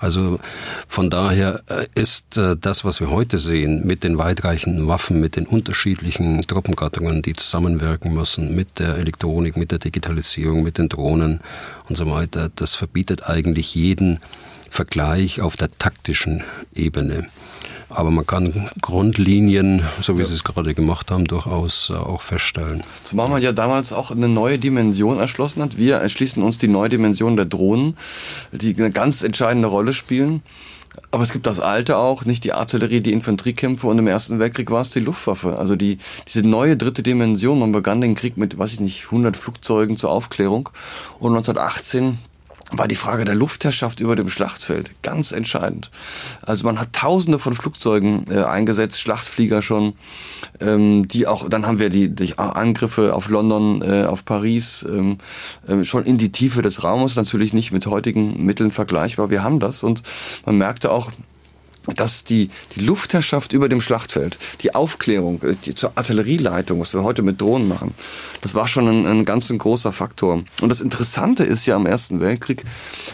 Also von daher äh, ist äh, das, was wir heute sehen, mit den weitreichenden Waffen, mit den unterschiedlichen Truppengattungen, die zusammenwirken müssen, mit der Elektronik, mit der Digitalisierung, mit den Drohnen und so weiter, das verbietet eigentlich jeden Vergleich auf der taktischen Ebene. Aber man kann Grundlinien, so wie ja. Sie es gerade gemacht haben, durchaus äh, auch feststellen. Zumal man ja damals auch eine neue Dimension erschlossen hat. Wir erschließen uns die neue Dimension der Drohnen, die eine ganz entscheidende Rolle spielen. Aber es gibt das Alte auch, nicht die Artillerie, die Infanteriekämpfe und im Ersten Weltkrieg war es die Luftwaffe. Also die, diese neue dritte Dimension. Man begann den Krieg mit, weiß ich nicht, 100 Flugzeugen zur Aufklärung und 1918 war die Frage der Luftherrschaft über dem Schlachtfeld ganz entscheidend. Also man hat Tausende von Flugzeugen äh, eingesetzt, Schlachtflieger schon, ähm, die auch. Dann haben wir die, die Angriffe auf London, äh, auf Paris, ähm, äh, schon in die Tiefe des Raumes. Natürlich nicht mit heutigen Mitteln vergleichbar. Wir haben das und man merkte auch, dass die, die Luftherrschaft über dem Schlachtfeld, die Aufklärung, äh, die zur Artillerieleitung, was wir heute mit Drohnen machen, das war schon ein, ein ganz ein großer Faktor. Und das Interessante ist ja am Ersten Weltkrieg,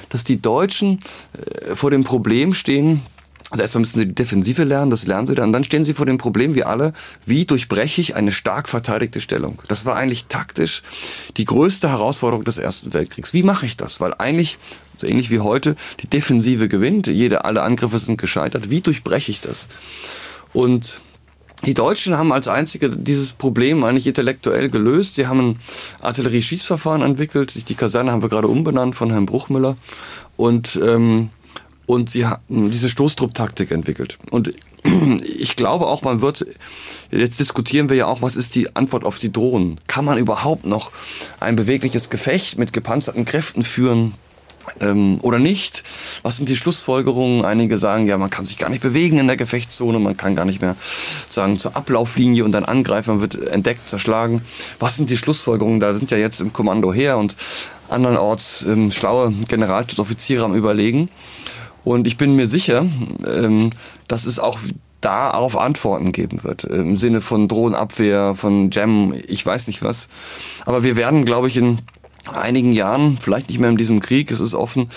dass die Deutschen äh, vor dem Problem stehen, also erstmal müssen sie die Defensive lernen, das lernen sie dann. Dann stehen sie vor dem Problem, wie alle, wie durchbreche ich eine stark verteidigte Stellung. Das war eigentlich taktisch die größte Herausforderung des Ersten Weltkriegs. Wie mache ich das? Weil eigentlich so ähnlich wie heute, die Defensive gewinnt, jede, alle Angriffe sind gescheitert. Wie durchbreche ich das? Und die Deutschen haben als einzige dieses Problem eigentlich intellektuell gelöst. Sie haben ein Artillerieschießverfahren entwickelt. Die Kaserne haben wir gerade umbenannt von Herrn Bruchmüller. Und, ähm, und sie haben diese Stoßtrupptaktik entwickelt. Und [clears throat] ich glaube auch, man wird, jetzt diskutieren wir ja auch, was ist die Antwort auf die Drohnen? Kann man überhaupt noch ein bewegliches Gefecht mit gepanzerten Kräften führen? Ähm, oder nicht? Was sind die Schlussfolgerungen? Einige sagen, ja, man kann sich gar nicht bewegen in der Gefechtszone, man kann gar nicht mehr sagen zur Ablauflinie und dann angreifen, man wird entdeckt, zerschlagen. Was sind die Schlussfolgerungen? Da sind ja jetzt im Kommando her und andernorts ähm, schlaue Generalstaatsoffiziere am Überlegen. Und ich bin mir sicher, ähm, dass es auch da auf Antworten geben wird. Im Sinne von Drohnenabwehr, von Jam, ich weiß nicht was. Aber wir werden, glaube ich, in einigen Jahren, vielleicht nicht mehr in diesem Krieg, es ist offen,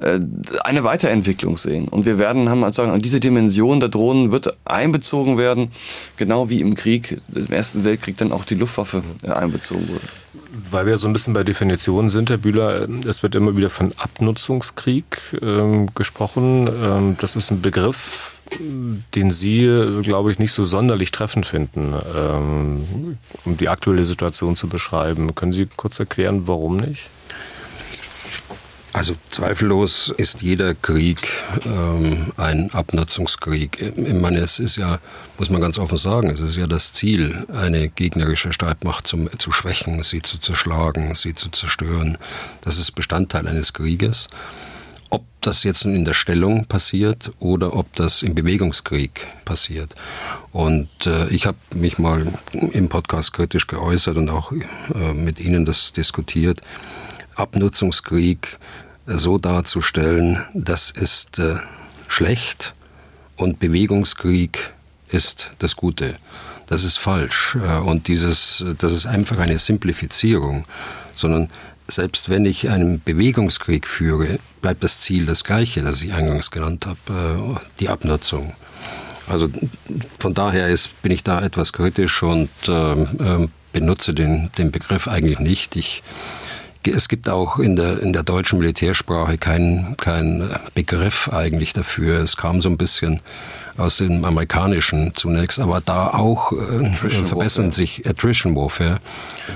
äh, eine Weiterentwicklung sehen. Und wir werden, haben also sagen, diese Dimension der Drohnen wird einbezogen werden, genau wie im Krieg, im Ersten Weltkrieg dann auch die Luftwaffe äh, einbezogen wurde. Weil wir so ein bisschen bei Definitionen sind, Herr Bühler, es wird immer wieder von Abnutzungskrieg ähm, gesprochen. Ähm, das ist ein Begriff, den Sie, glaube ich, nicht so sonderlich treffend finden, ähm, um die aktuelle Situation zu beschreiben. Können Sie kurz erklären, warum nicht? Also zweifellos ist jeder Krieg ähm, ein Abnutzungskrieg. Ich meine, es ist ja, muss man ganz offen sagen, es ist ja das Ziel, eine gegnerische Streitmacht zum, zu schwächen, sie zu zerschlagen, sie zu zerstören. Das ist Bestandteil eines Krieges. Ob das jetzt in der Stellung passiert oder ob das im Bewegungskrieg passiert. Und äh, ich habe mich mal im Podcast kritisch geäußert und auch äh, mit Ihnen das diskutiert. Abnutzungskrieg äh, so darzustellen, das ist äh, schlecht und Bewegungskrieg ist das Gute. Das ist falsch. Äh, und dieses, das ist einfach eine Simplifizierung, sondern selbst wenn ich einen Bewegungskrieg führe, bleibt das Ziel das gleiche, das ich eingangs genannt habe, äh, die Abnutzung. Also von daher ist, bin ich da etwas kritisch und äh, benutze den, den Begriff eigentlich nicht. Ich, es gibt auch in der, in der deutschen Militärsprache keinen kein Begriff eigentlich dafür. Es kam so ein bisschen aus dem amerikanischen zunächst, aber da auch äh, verbessern sich Attrition Warfare.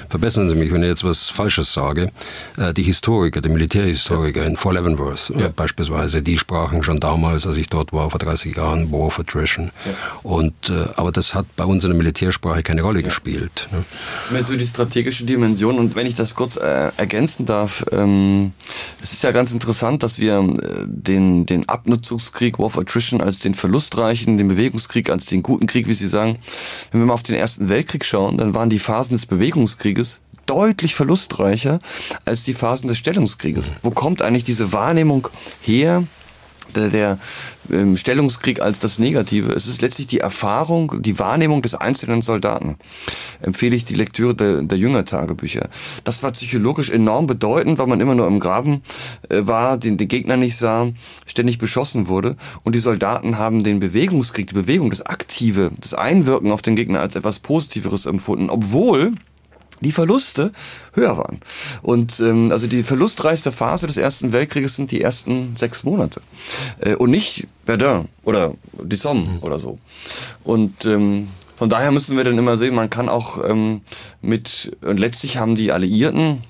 Verbessern Sie mich, wenn ich jetzt was Falsches sage. Äh, die Historiker, die Militärhistoriker ja. in Fort Leavenworth äh, ja. beispielsweise, die sprachen schon damals, als ich dort war, vor 30 Jahren, War of Attrition. Ja. Und, äh, aber das hat bei uns in der Militärsprache keine Rolle gespielt. Ne? Das ist mehr so die strategische Dimension. Und wenn ich das kurz äh, ergänzen darf, ähm, es ist ja ganz interessant, dass wir den, den Abnutzungskrieg, War of Attrition, als den verlustreichen, den Bewegungskrieg als den guten Krieg, wie Sie sagen. Wenn wir mal auf den Ersten Weltkrieg schauen, dann waren die Phasen des Bewegungskrieges deutlich verlustreicher als die Phasen des Stellungskrieges. Wo kommt eigentlich diese Wahrnehmung her, der, der ähm, Stellungskrieg als das Negative. Es ist letztlich die Erfahrung, die Wahrnehmung des einzelnen Soldaten. Empfehle ich die Lektüre der, der Jüngertagebücher. Das war psychologisch enorm bedeutend, weil man immer nur im Graben äh, war, den, den Gegner nicht sah, ständig beschossen wurde. Und die Soldaten haben den Bewegungskrieg, die Bewegung, das Aktive, das Einwirken auf den Gegner als etwas Positiveres empfunden, obwohl die Verluste höher waren. Und ähm, also die verlustreichste Phase des Ersten Weltkrieges sind die ersten sechs Monate. Äh, und nicht Verdun oder die Somme mhm. oder so. Und ähm, von daher müssen wir dann immer sehen, man kann auch ähm, mit, und letztlich haben die Alliierten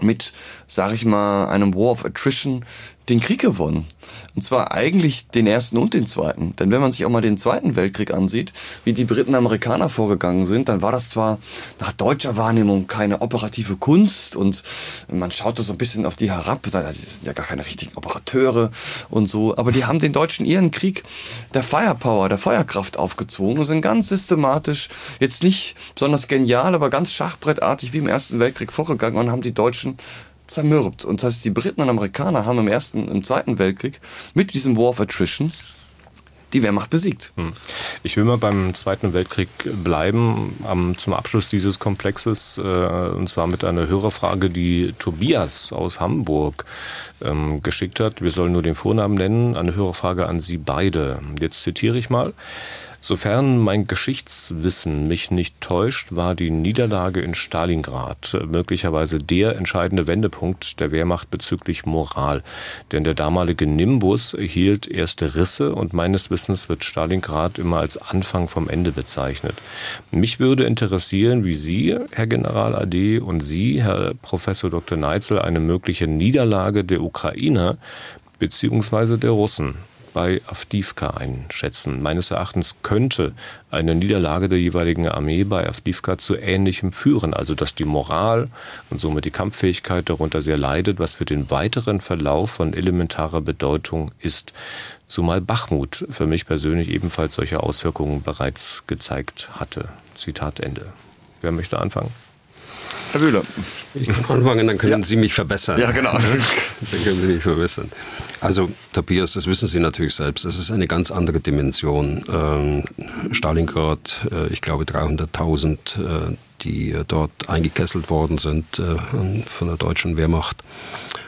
mit, sag ich mal, einem War of Attrition den Krieg gewonnen. Und zwar eigentlich den ersten und den zweiten. Denn wenn man sich auch mal den zweiten Weltkrieg ansieht, wie die Briten Amerikaner vorgegangen sind, dann war das zwar nach deutscher Wahrnehmung keine operative Kunst und man schaut da so ein bisschen auf die herab, die sind ja gar keine richtigen Operateure und so, aber die haben den Deutschen ihren Krieg der Firepower, der Feuerkraft aufgezwungen und sind ganz systematisch, jetzt nicht besonders genial, aber ganz schachbrettartig wie im Ersten Weltkrieg vorgegangen und haben die Deutschen zermürbt. Und das heißt, die Briten und Amerikaner haben im Ersten, im Zweiten Weltkrieg mit diesem War of Attrition die Wehrmacht besiegt. Hm. Ich will mal beim Zweiten Weltkrieg bleiben, am, zum Abschluss dieses Komplexes, äh, und zwar mit einer Hörerfrage, die Tobias aus Hamburg ähm, geschickt hat. Wir sollen nur den Vornamen nennen, eine Hörerfrage an Sie beide. Jetzt zitiere ich mal. Sofern mein Geschichtswissen mich nicht täuscht, war die Niederlage in Stalingrad möglicherweise der entscheidende Wendepunkt der Wehrmacht bezüglich Moral. Denn der damalige Nimbus erhielt erste Risse und meines Wissens wird Stalingrad immer als Anfang vom Ende bezeichnet. Mich würde interessieren, wie Sie, Herr General AD, und Sie, Herr Professor Dr. Neitzel, eine mögliche Niederlage der Ukrainer beziehungsweise der Russen bei Avdivka einschätzen. Meines Erachtens könnte eine Niederlage der jeweiligen Armee bei Avdivka zu Ähnlichem führen, also dass die Moral und somit die Kampffähigkeit darunter sehr leidet, was für den weiteren Verlauf von elementarer Bedeutung ist. Zumal Bachmut für mich persönlich ebenfalls solche Auswirkungen bereits gezeigt hatte. Zitat Ende. Wer möchte anfangen? Herr Wühler. Ich kann anfangen, dann können ja. Sie mich verbessern. Ja, genau. [laughs] dann können Sie mich verbessern. Also, Tobias, das wissen Sie natürlich selbst. Das ist eine ganz andere Dimension. Ähm, Stalingrad, äh, ich glaube 300.000, äh, die äh, dort eingekesselt worden sind äh, von der deutschen Wehrmacht.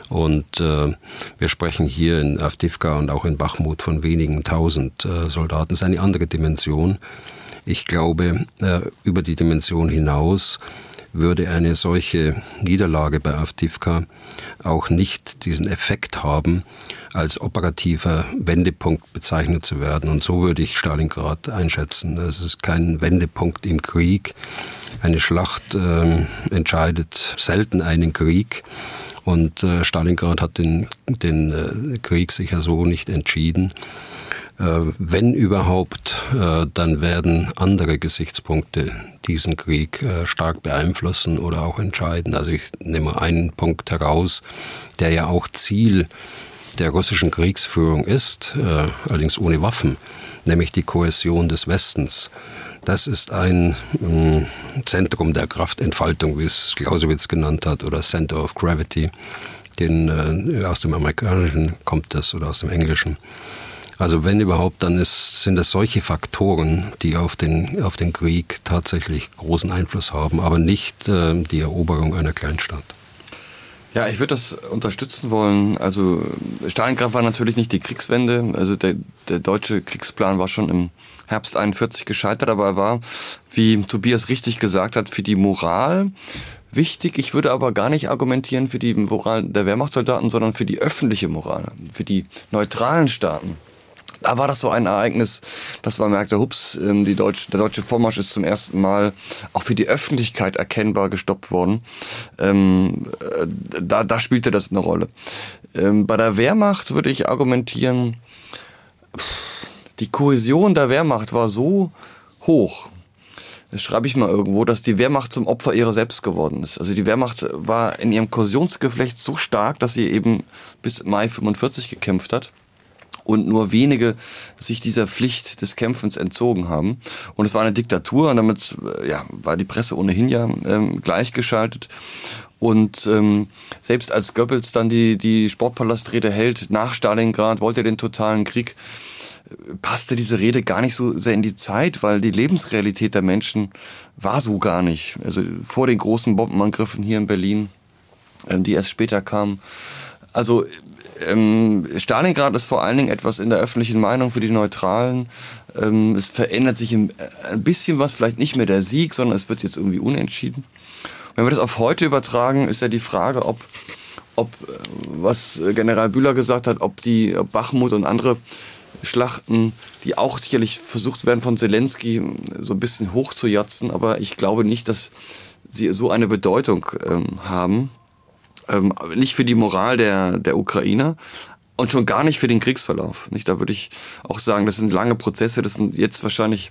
Und äh, wir sprechen hier in Avdivka und auch in Bachmut von wenigen tausend äh, Soldaten. Das ist eine andere Dimension. Ich glaube, äh, über die Dimension hinaus würde eine solche Niederlage bei Avdivka auch nicht diesen Effekt haben, als operativer Wendepunkt bezeichnet zu werden. Und so würde ich Stalingrad einschätzen. Es ist kein Wendepunkt im Krieg. Eine Schlacht äh, entscheidet selten einen Krieg. Und äh, Stalingrad hat den, den äh, Krieg sicher so nicht entschieden. Äh, wenn überhaupt, äh, dann werden andere Gesichtspunkte diesen Krieg äh, stark beeinflussen oder auch entscheiden. Also ich nehme einen Punkt heraus, der ja auch Ziel der russischen Kriegsführung ist, allerdings ohne Waffen, nämlich die Kohäsion des Westens. Das ist ein mm, Zentrum der Kraftentfaltung, wie es Clausewitz genannt hat, oder Center of Gravity. Den, aus dem Amerikanischen kommt das oder aus dem Englischen. Also wenn überhaupt, dann ist, sind es solche Faktoren, die auf den, auf den Krieg tatsächlich großen Einfluss haben, aber nicht äh, die Eroberung einer Kleinstadt. Ja, ich würde das unterstützen wollen. Also Stalingrad war natürlich nicht die Kriegswende. Also der, der deutsche Kriegsplan war schon im Herbst 41 gescheitert, aber er war, wie Tobias richtig gesagt hat, für die Moral wichtig. Ich würde aber gar nicht argumentieren für die Moral der Wehrmachtssoldaten, sondern für die öffentliche Moral, für die neutralen Staaten da war das so ein Ereignis, dass man merkte, hups, ähm, die Deutsch, der deutsche Vormarsch ist zum ersten Mal auch für die Öffentlichkeit erkennbar gestoppt worden. Ähm, äh, da, da spielte das eine Rolle. Ähm, bei der Wehrmacht würde ich argumentieren, die Kohäsion der Wehrmacht war so hoch, das schreibe ich mal irgendwo, dass die Wehrmacht zum Opfer ihrer selbst geworden ist. Also die Wehrmacht war in ihrem Kohäsionsgeflecht so stark, dass sie eben bis Mai 45 gekämpft hat und nur wenige sich dieser Pflicht des Kämpfens entzogen haben. Und es war eine Diktatur und damit äh, ja, war die Presse ohnehin ja ähm, gleichgeschaltet. Und ähm, selbst als Goebbels dann die, die Sportpalastrede hält nach Stalingrad, wollte er den totalen Krieg, äh, passte diese Rede gar nicht so sehr in die Zeit, weil die Lebensrealität der Menschen war so gar nicht. Also vor den großen Bombenangriffen hier in Berlin, ähm, die erst später kamen. Also ähm, Stalingrad ist vor allen Dingen etwas in der öffentlichen Meinung für die Neutralen. Ähm, es verändert sich ein, bisschen was, vielleicht nicht mehr der Sieg, sondern es wird jetzt irgendwie unentschieden. Wenn wir das auf heute übertragen, ist ja die Frage, ob, ob äh, was General Bühler gesagt hat, ob die ob Bachmut und andere Schlachten, die auch sicherlich versucht werden von Zelensky so ein bisschen hochzujatzen, aber ich glaube nicht, dass sie so eine Bedeutung ähm, haben ähm, nicht für die Moral der, der Ukrainer und schon gar nicht für den Kriegsverlauf. Nicht? Da würde ich auch sagen, das sind lange Prozesse. Das sind jetzt wahrscheinlich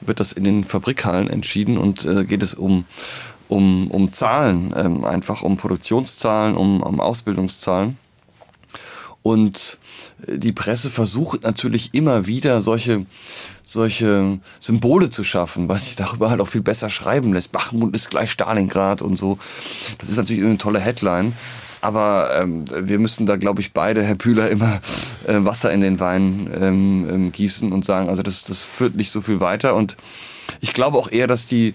wird das in den Fabrikhallen entschieden und äh, geht es um um, um Zahlen, ähm, einfach um Produktionszahlen, um, um Ausbildungszahlen. Und äh, die Presse versucht natürlich immer wieder solche, solche Symbole zu schaffen, was sich darüber halt auch viel besser schreiben lässt. Bachmut ist gleich Stalingrad und so. Das ist natürlich eine tolle Headline. Aber ähm, wir müssen da, glaube ich, beide, Herr Bühler, immer äh, Wasser in den Wein ähm, ähm, gießen und sagen, also das, das führt nicht so viel weiter. Und ich glaube auch eher, dass die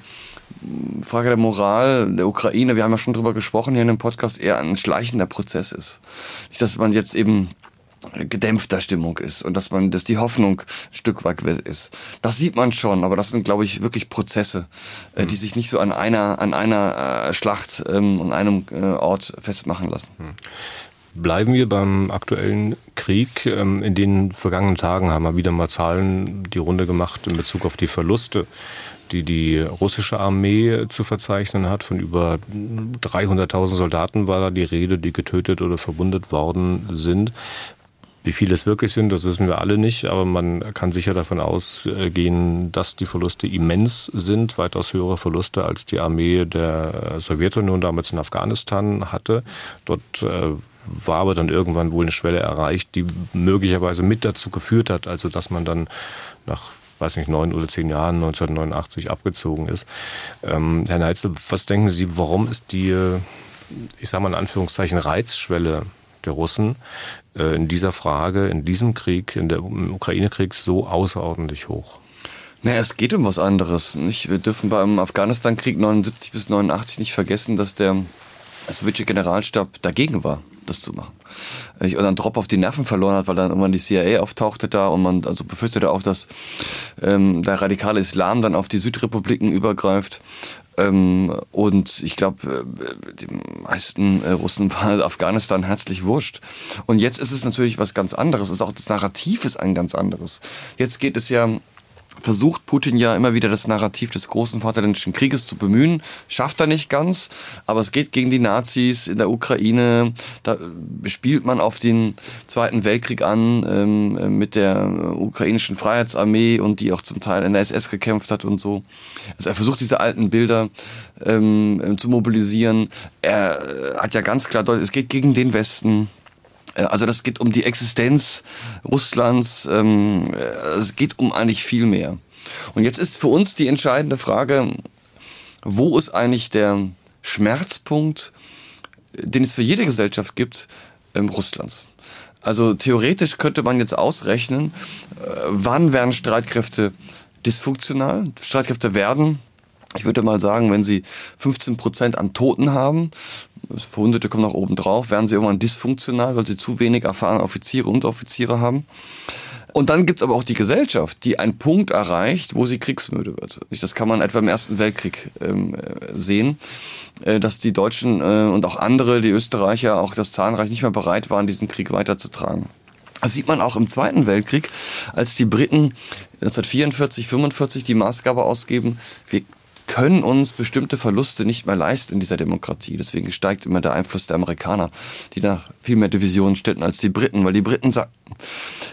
Frage der Moral der Ukraine, wir haben ja schon drüber gesprochen hier in dem Podcast, eher ein schleichender Prozess ist. Nicht, dass man jetzt eben gedämpfter Stimmung ist und dass man, dass die Hoffnung ein Stück weit ist. Das sieht man schon, aber das sind, glaube ich, wirklich Prozesse, äh, die mhm. sich nicht so an einer, an einer äh, Schlacht ähm, an einem äh, Ort festmachen lassen. Mhm. Bleiben wir beim aktuellen Krieg. Ähm, in den vergangenen Tagen haben wir wieder mal Zahlen die Runde gemacht in Bezug auf die Verluste die die russische Armee zu verzeichnen hat. Von über 300.000 Soldaten war da die Rede, die getötet oder verwundet worden sind. Wie viele es wirklich sind, das wissen wir alle nicht, aber man kann sicher davon ausgehen, dass die Verluste immens sind, weitaus höhere Verluste als die Armee der Sowjetunion damals in Afghanistan hatte. Dort äh, war aber dann irgendwann wohl eine Schwelle erreicht, die möglicherweise mit dazu geführt hat, also dass man dann nach weiß nicht, neun oder zehn Jahren 1989 abgezogen ist. Ähm, Herr Neitzel, was denken Sie, warum ist die, ich sage mal in Anführungszeichen, Reizschwelle der Russen äh, in dieser Frage, in diesem Krieg, in der Ukraine-Krieg so außerordentlich hoch? Naja, es geht um was anderes. Nicht? Wir dürfen beim Afghanistan-Krieg 79 bis 89 nicht vergessen, dass der sowjetische Generalstab dagegen war, das zu machen und dann Drop auf die Nerven verloren hat, weil dann irgendwann die CIA auftauchte da und man also befürchtete auch, dass ähm, der radikale Islam dann auf die Südrepubliken übergreift. Ähm, und ich glaube, äh, die meisten äh, Russen waren Afghanistan herzlich wurscht. Und jetzt ist es natürlich was ganz anderes. Es ist auch das Narrativ ist ein ganz anderes. Jetzt geht es ja versucht Putin ja immer wieder das Narrativ des großen Vaterländischen Krieges zu bemühen. Schafft er nicht ganz, aber es geht gegen die Nazis in der Ukraine. Da spielt man auf den Zweiten Weltkrieg an ähm, mit der ukrainischen Freiheitsarmee und die auch zum Teil in der SS gekämpft hat und so. Also er versucht diese alten Bilder ähm, zu mobilisieren. Er hat ja ganz klar deutlich, es geht gegen den Westen. Äh, also das geht um die Existenz Russlands, ähm, äh, es geht um eigentlich viel mehr. Und jetzt ist für uns die entscheidende Frage, wo ist eigentlich der Schmerzpunkt, den es für jede Gesellschaft gibt, ähm, Russlands? Also theoretisch könnte man jetzt ausrechnen, äh, wann werden Streitkräfte dysfunktional. Streitkräfte werden, ich würde mal sagen, wenn sie 15 Prozent an Toten haben, Verwundete kommen nach oben drauf, werden sie irgendwann dysfunktional, weil sie zu wenig erfahrene Offiziere und Offiziere haben. Und dann gibt's aber auch die Gesellschaft, die einen Punkt erreicht, wo sie kriegsmüde wird. Das kann man etwa im Ersten Weltkrieg ähm, sehen, äh, dass die Deutschen äh, und auch andere, die Österreicher, auch das Zahnreich nicht mehr bereit waren, diesen Krieg weiterzutragen. Das sieht man auch im Zweiten Weltkrieg, als die Briten 1944, 45 die Maßgabe ausgeben, wir können uns bestimmte Verluste nicht mehr leisten in dieser Demokratie. Deswegen steigt immer der Einfluss der Amerikaner, die nach viel mehr Divisionen stellten als die Briten, weil die Briten sagen,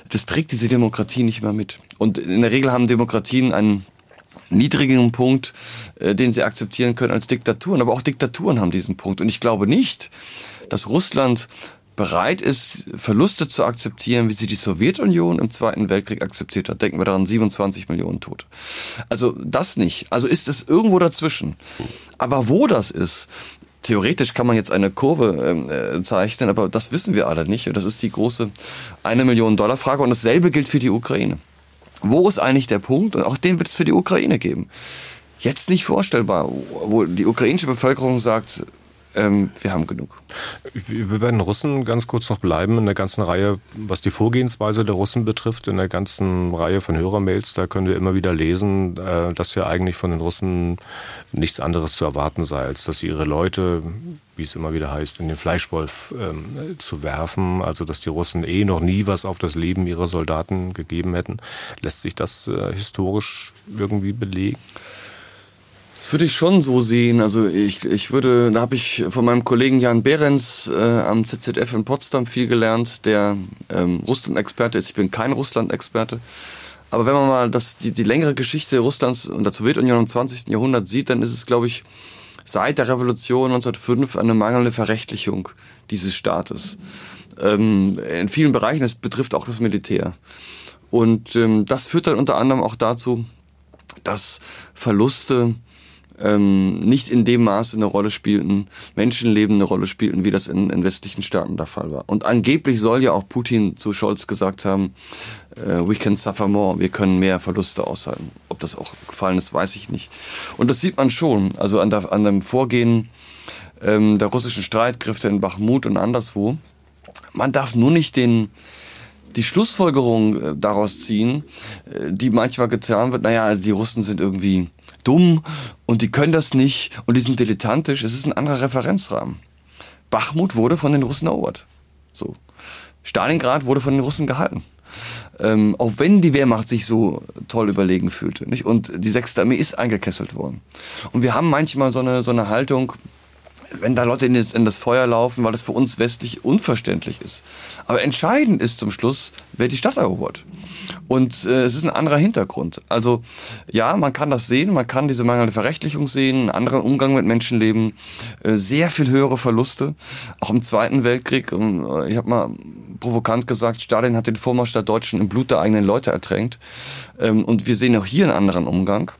das trägt diese Demokratie nicht mehr mit. Und in der Regel haben Demokratien einen niedrigeren Punkt, äh, den sie akzeptieren können als Diktaturen. Aber auch Diktaturen haben diesen Punkt. Und ich glaube nicht, dass Russland bereit ist, Verluste zu akzeptieren, wie sie die Sowjetunion im Zweiten Weltkrieg akzeptiert hat. Denken wir daran, 27 Millionen Tote. Also das nicht. Also ist es irgendwo dazwischen. Aber wo das ist, theoretisch kann man jetzt eine Kurve ähm, äh, zeichnen, aber das wissen wir alle nicht. Und das ist die große eine Million Dollar Frage. Und dasselbe gilt für die Ukraine. Wo ist eigentlich der Punkt? Und auch den wird es für die Ukraine geben. Jetzt nicht vorstellbar, wo die ukrainische Bevölkerung sagt, ähm, wir haben genug. Wir werden Russen ganz kurz noch bleiben in der ganzen Reihe, was die Vorgehensweise der Russen betrifft, in der ganzen Reihe von Hörermails, da können wir immer wieder lesen, äh, dass ja eigentlich von den Russen nichts anderes zu erwarten sei, als dass sie ihre Leute, wie es immer wieder heißt, in den Fleischwolf ähm, zu werfen, also dass die Russen eh noch nie was auf das Leben ihrer Soldaten gegeben hätten. Lässt sich das äh, historisch irgendwie belegen? Das würde ich schon so sehen. Also ich, ich würde, da habe ich von meinem Kollegen Jan Behrens äh, am ZZF in Potsdam viel gelernt, der ähm, Russland-Experte ist. Ich bin kein Russland-Experte. Aber wenn man mal das, die, die längere Geschichte Russlands und der Sowjetunion im 20. Jahrhundert sieht, dann ist es, glaube ich, seit der Revolution 1905 eine mangelnde Verrechtlichung dieses Staates. Ähm, in vielen Bereichen, es betrifft auch das Militär. Und ähm, das führt dann unter anderem auch dazu, dass Verluste ähm, nicht in dem Maße eine Rolle spielten, Menschenleben eine Rolle spielten, wie das in, in westlichen Staaten der Fall war. Und angeblich soll ja auch Putin zu Scholz gesagt haben, äh, we can suffer more, wir können mehr Verluste aushalten. Ob das auch gefallen ist, weiß ich nicht. Und das sieht man schon, also an, der, an dem Vorgehen ähm, der russischen Streitkräfte in Bachmut und anderswo. Man darf nur nicht den die Schlussfolgerung äh, daraus ziehen, äh, die manchmal getan wird, naja, also die Russen sind irgendwie dumm und die können das nicht und die sind dilettantisch. Es ist ein anderer Referenzrahmen. Bachmut wurde von den Russen erobert. So. Stalingrad wurde von den Russen gehalten. Ähm, auch wenn die Wehrmacht sich so toll überlegen fühlte. Nicht? Und die sechste Armee ist eingekesselt worden. Und wir haben manchmal so eine, so eine Haltung, wenn da Leute in das, in das Feuer laufen, weil das für uns westlich unverständlich ist. Aber entscheidend ist zum Schluss, wer die Stadt erobert. Und äh, es ist ein anderer Hintergrund. Also ja, man kann das sehen, man kann diese mangelnde Verrechtlichung sehen, einen anderen Umgang mit Menschenleben, äh, sehr viel höhere Verluste. Auch im Zweiten Weltkrieg, äh, ich habe mal provokant gesagt, Stalin hat den Vormarsch der Deutschen im Blut der eigenen Leute ertränkt. Ähm, und wir sehen auch hier einen anderen Umgang.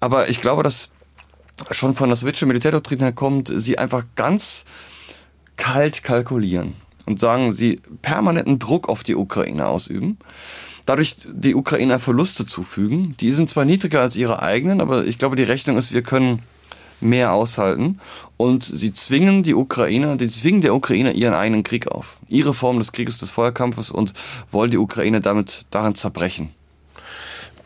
Aber ich glaube, dass schon von der sowjetischen Militärdoktrin her kommt, sie einfach ganz kalt kalkulieren und sagen, sie permanenten Druck auf die Ukraine ausüben dadurch die Ukrainer Verluste zufügen. Die sind zwar niedriger als ihre eigenen, aber ich glaube, die Rechnung ist, wir können mehr aushalten. Und sie zwingen die Ukrainer, die zwingen der Ukrainer ihren eigenen Krieg auf. Ihre Form des Krieges, des Feuerkampfes und wollen die Ukraine damit daran zerbrechen.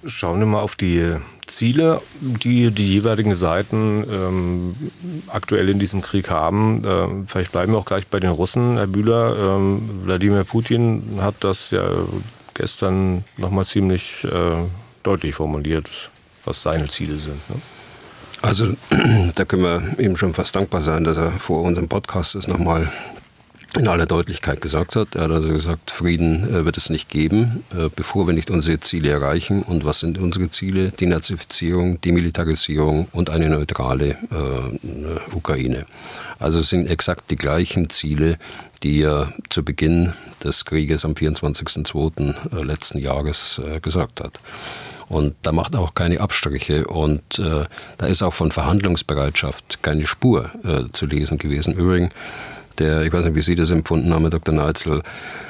Schauen wir mal auf die Ziele, die die jeweiligen Seiten ähm, aktuell in diesem Krieg haben. Ähm, vielleicht bleiben wir auch gleich bei den Russen, Herr Bühler. Ähm, Wladimir Putin hat das ja gestern nochmal ziemlich äh, deutlich formuliert, was seine Ziele sind. Ne? Also [clears throat] da können wir ihm schon fast dankbar sein, dass er vor unserem Podcast das nochmal in aller Deutlichkeit gesagt hat. Er hat also gesagt, Frieden äh, wird es nicht geben, äh, bevor wir nicht unsere Ziele erreichen. Und was sind unsere Ziele? Die Nazifizierung, Demilitarisierung und eine neutrale äh, Ukraine. Also es sind exakt die gleichen Ziele, die er zu Beginn des Krieges am 24.02. Äh, letzten Jahres gesagt hat. Und da macht er auch keine Abstriche. Und da ist auch von Verhandlungsbereitschaft keine Spur zu lesen gewesen. Übrigens, der, ich weiß nicht, wie Sie das empfunden haben, Herr Dr. Neitzel,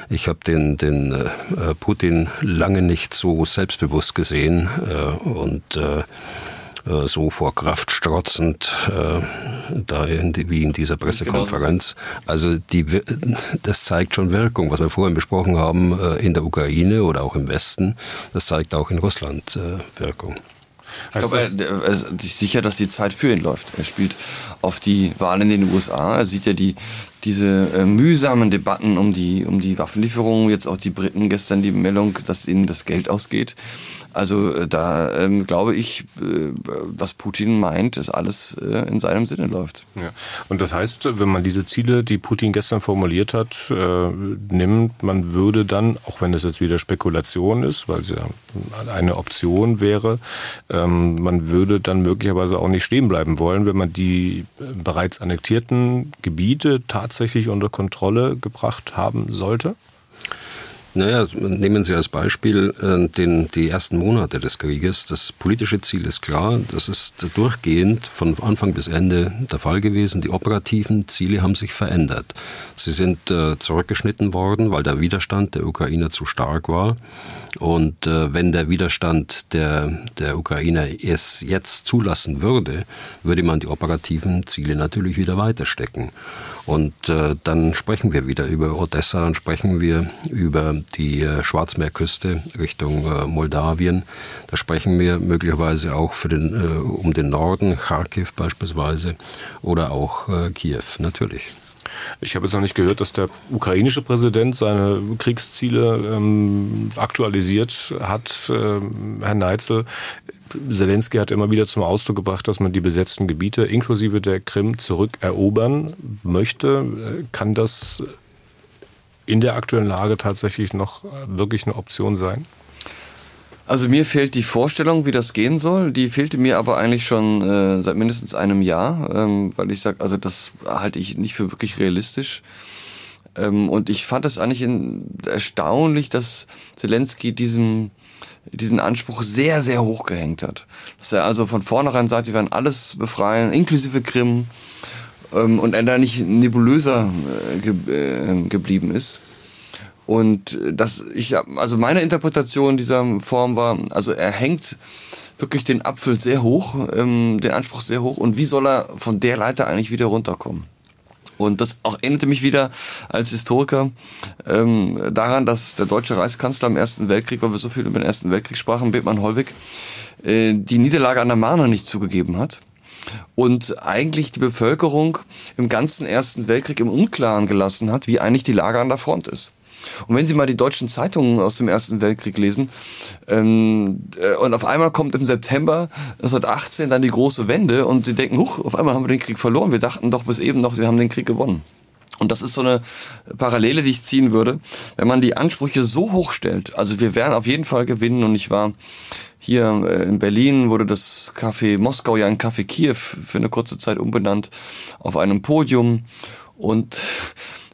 ich habe den, den äh, Putin lange nicht so selbstbewusst gesehen äh, und äh, äh, so vor Kraft strotzend, äh, da in die, wie in dieser Pressekonferenz. Also die, das zeigt schon Wirkung, was wir vorhin besprochen haben äh, in der Ukraine oder auch im Westen. Das zeigt auch in Russland äh, Wirkung. Ich glaube, er, er ist sicher, dass die Zeit für ihn läuft. Er spielt auf die Wahlen in den USA. Er sieht ja die, diese äh, mühsamen Debatten um die, um die Waffenlieferungen, jetzt auch die Briten gestern die Meldung, dass ihnen das Geld ausgeht. Also äh, da ähm, glaube ich, äh, was Putin meint, dass alles äh, in seinem Sinne läuft. Ja. Und das heißt, wenn man diese Ziele, die Putin gestern formuliert hat, äh, nimmt, man würde dann, auch wenn das jetzt wieder Spekulation ist, weil es ja eine Option wäre, ähm, man würde dann möglicherweise auch nicht stehen bleiben wollen, wenn man die äh, bereits annektierten Gebiete tatsächlich unter Kontrolle gebracht haben sollte? Naja, nehmen Sie als Beispiel äh, den, die ersten Monate des Krieges. Das politische Ziel ist klar. Das ist durchgehend von Anfang bis Ende der Fall gewesen. Die operativen Ziele haben sich verändert. Sie sind äh, zurückgeschnitten worden, weil der Widerstand der Ukrainer zu stark war. Und äh, wenn der Widerstand der, der Ukrainer es jetzt zulassen würde, würde man die operativen Ziele natürlich wieder weiterstecken. Und äh, dann sprechen wir wieder über Odessa, dann sprechen wir über die äh, Schwarzmeerküste Richtung äh, Moldawien. Da sprechen wir möglicherweise auch für den, äh, um den Norden, Kharkiv beispielsweise, oder auch äh, Kiew, natürlich. Ich habe jetzt noch nicht gehört, dass der ukrainische Präsident seine Kriegsziele ähm, aktualisiert hat. Ähm, Herr Neitzel, Zelensky hat immer wieder zum Ausdruck gebracht, dass man die besetzten Gebiete inklusive der Krim zurückerobern möchte. Kann das in der aktuellen Lage tatsächlich noch wirklich eine Option sein? Also mir fehlt die Vorstellung, wie das gehen soll. Die fehlte mir aber eigentlich schon äh, seit mindestens einem Jahr, ähm, weil ich sage, also das halte ich nicht für wirklich realistisch. Ähm, und ich fand es eigentlich erstaunlich, dass Zelensky diesem diesen Anspruch sehr, sehr hoch gehängt hat. Dass er also von vornherein sagt, wir werden alles befreien, inklusive Krim, ähm, und er da nicht nebulöser äh, ge äh, geblieben ist. Und das, ich, also meine Interpretation dieser Form war, also er hängt wirklich den Apfel sehr hoch, ähm, den Anspruch sehr hoch. Und wie soll er von der Leiter eigentlich wieder runterkommen? Und das auch erinnerte mich wieder als Historiker ähm, daran, dass der deutsche Reichskanzler im Ersten Weltkrieg, weil wir so viel über den Ersten Weltkrieg sprachen, Bethmann Hollweg, äh, die Niederlage an der Marne nicht zugegeben hat und eigentlich die Bevölkerung im ganzen Ersten Weltkrieg im Unklaren gelassen hat, wie eigentlich die Lage an der Front ist. Und wenn Sie mal die deutschen Zeitungen aus dem Ersten Weltkrieg lesen, ähm, äh, und auf einmal kommt im September 1918 dann die große Wende und Sie denken, huch, auf einmal haben wir den Krieg verloren. Wir dachten doch bis eben noch, wir haben den Krieg gewonnen. Und das ist so eine Parallele, die ich ziehen würde. Wenn man die Ansprüche so hoch stellt, also wir werden auf jeden Fall gewinnen und ich war hier äh, in Berlin wurde das Café Moskau ja in Café Kiew für eine kurze Zeit umbenannt auf einem Podium und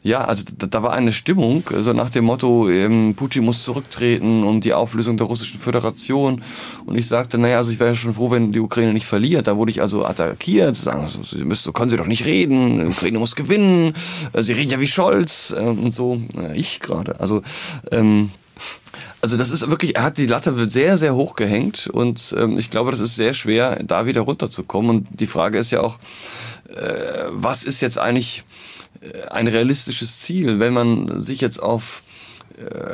ja, also da, da war eine Stimmung, so nach dem Motto, ähm, Putin muss zurücktreten und die Auflösung der russischen Föderation. Und ich sagte, naja, also ich wäre ja schon froh, wenn die Ukraine nicht verliert. Da wurde ich also attackiert, zu sagen, also, sie müssen, so können sie doch nicht reden, die Ukraine muss gewinnen, äh, sie reden ja wie Scholz äh, und so. Ja, ich gerade. Also ähm, also das ist wirklich, er hat die Latte sehr, sehr hoch gehängt und ähm, ich glaube, das ist sehr schwer, da wieder runterzukommen. Und die Frage ist ja auch, äh, was ist jetzt eigentlich ein realistisches Ziel, wenn man sich jetzt auf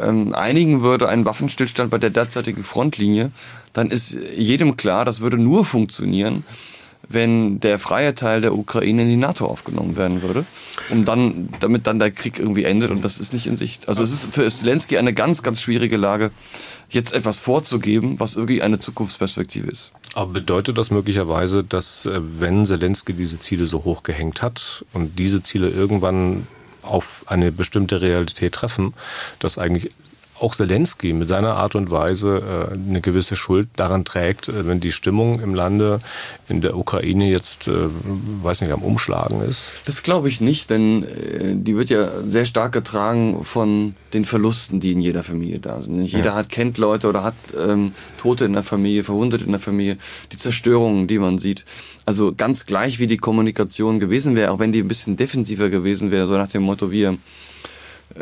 ähm, einigen würde, einen Waffenstillstand bei der derzeitigen Frontlinie, dann ist jedem klar, das würde nur funktionieren, wenn der freie Teil der Ukraine in die NATO aufgenommen werden würde, um dann, damit dann der Krieg irgendwie endet und das ist nicht in Sicht. Also es ist für Zelensky eine ganz, ganz schwierige Lage, jetzt etwas vorzugeben, was irgendwie eine Zukunftsperspektive ist. Aber bedeutet das möglicherweise, dass äh, wenn Zelensky diese Ziele so hoch gehängt hat und diese Ziele irgendwann auf eine bestimmte Realität treffen, dass eigentlich auch Zelensky mit seiner Art und Weise äh, eine gewisse Schuld daran trägt, äh, wenn die Stimmung im Lande in der Ukraine jetzt, äh, weiß nicht, am Umschlagen ist? Das glaube ich nicht, denn äh, die wird ja sehr stark getragen von den Verlusten, die in jeder Familie da sind. Nicht jeder ja. hat kennt Leute oder hat ähm, Tote in der Familie, Verwundete in der Familie, die Zerstörungen, die man sieht. Also ganz gleich, wie die Kommunikation gewesen wäre, auch wenn die ein bisschen defensiver gewesen wäre, so nach dem Motto, wir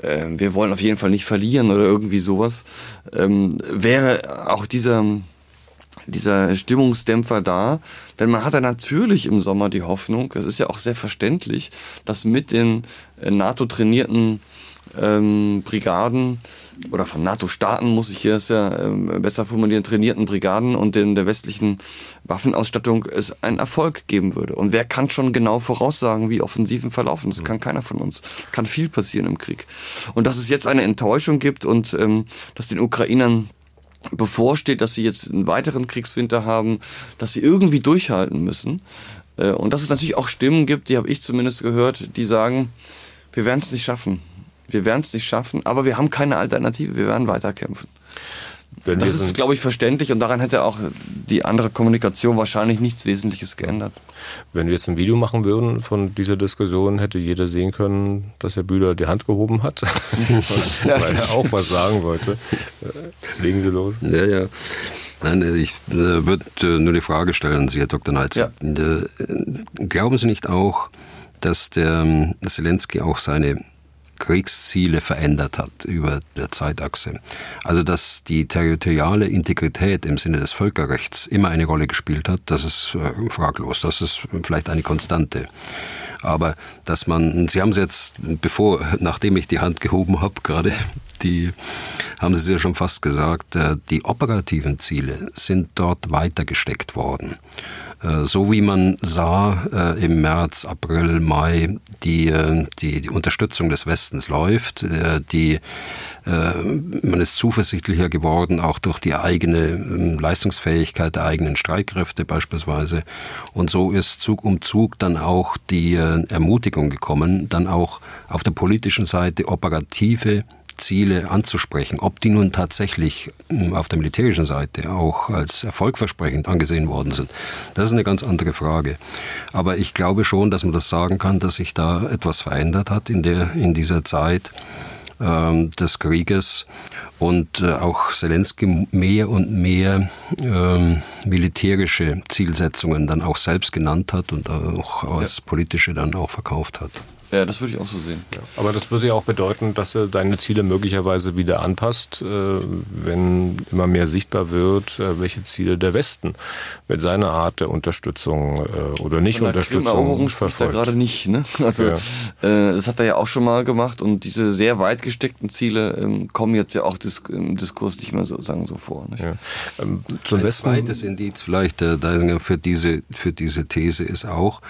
äh, wir wollen auf jeden Fall nicht verlieren oder irgendwie sowas, ähm, wäre auch dieser, dieser Stimmungsdämpfer da. Denn man hat ja natürlich im Sommer die Hoffnung, das ist ja auch sehr verständlich, dass mit den äh, NATO-trainierten ähm, Brigaden oder von NATO-Staaten, muss ich hier ja ähm, besser formulieren, trainierten Brigaden und in der westlichen Waffenausstattung es einen Erfolg geben würde. Und wer kann schon genau voraussagen, wie Offensiven verlaufen? Das kann keiner von uns. Kann viel passieren im Krieg. Und dass es jetzt eine Enttäuschung gibt und ähm, dass den Ukrainern bevorsteht, dass sie jetzt einen weiteren Kriegswinter haben, dass sie irgendwie durchhalten müssen. Äh, und dass es natürlich auch Stimmen gibt, die habe ich zumindest gehört, die sagen, wir werden es nicht schaffen. Wir werden es nicht schaffen, aber wir haben keine Alternative. Wir werden weiterkämpfen. Wenn das ist, glaube ich, verständlich und daran hätte auch die andere Kommunikation wahrscheinlich nichts Wesentliches geändert. Wenn wir jetzt ein Video machen würden von dieser Diskussion, hätte jeder sehen können, dass Herr Bühler die Hand gehoben hat, [laughs] weil er auch was sagen wollte. Äh, legen Sie los. Ja, ja. Nein, ich äh, würde äh, nur die Frage stellen, Sie, Herr Dr. Neitz. Ja. Glauben Sie nicht auch, dass der ähm, Zelensky auch seine Kriegsziele verändert hat über der Zeitachse. Also dass die territoriale Integrität im Sinne des Völkerrechts immer eine Rolle gespielt hat, das ist äh, fraglos, das ist vielleicht eine Konstante. Aber dass man, Sie haben es jetzt, bevor, nachdem ich die Hand gehoben habe, gerade die haben Sie es ja schon fast gesagt, äh, die operativen Ziele sind dort weiter gesteckt worden. Äh, so wie man sah äh, im März, April, Mai, die, die, die Unterstützung des Westens läuft, die man ist zuversichtlicher geworden, auch durch die eigene ähm, Leistungsfähigkeit der eigenen Streitkräfte beispielsweise. Und so ist Zug um Zug dann auch die Ermutigung gekommen, dann auch auf der politischen Seite operative Ziele anzusprechen. Ob die nun tatsächlich hm, auf der militärischen Seite auch als erfolgversprechend angesehen worden sind, das ist eine ganz andere Frage. Aber ich glaube schon, dass man das sagen kann, dass sich da etwas verändert hat in, der, in dieser Zeit ähm, des Krieges und äh, auch Zelensky mehr und mehr ähm, militärische Zielsetzungen dann auch selbst genannt hat und auch als politische dann auch verkauft hat. Ja, das würde ich auch so sehen. Ja. Aber das würde ja auch bedeuten, dass er deine Ziele möglicherweise wieder anpasst, äh, wenn immer mehr sichtbar wird, äh, welche Ziele der Westen mit seiner Art der Unterstützung äh, oder nicht der Unterstützung verfolgt. Er gerade nicht. Ne? [laughs] Also ja. das hat er ja auch schon mal gemacht und diese sehr weit gesteckten Ziele ähm, kommen jetzt ja auch im Diskurs nicht mehr so sagen so vor. Nicht? Ja. Ähm, zum Ein Westen zweites Indiz vielleicht für diese für diese These ist auch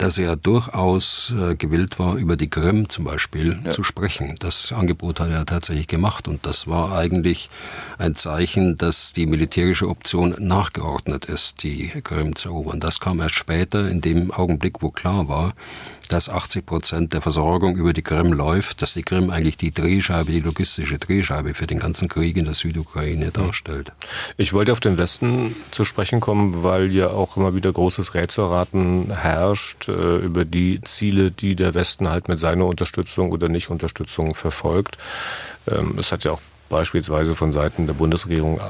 dass er durchaus äh, gewillt war, über die Krim zum Beispiel ja. zu sprechen. Das Angebot hat er tatsächlich gemacht und das war eigentlich ein Zeichen, dass die militärische Option nachgeordnet ist, die Krim zu erobern. Das kam erst später, in dem Augenblick, wo klar war, dass 80 Prozent der Versorgung über die Krim läuft, dass die Krim eigentlich die Drehscheibe, die logistische Drehscheibe für den ganzen Krieg in der Südukraine darstellt. Ich wollte auf den Westen zu sprechen kommen, weil ja auch immer wieder großes Rätselraten herrscht äh, über die Ziele, die der Westen halt mit seiner Unterstützung oder Nicht-Unterstützung verfolgt. Ähm, es hat ja auch beispielsweise von Seiten der Bundesregierung äh,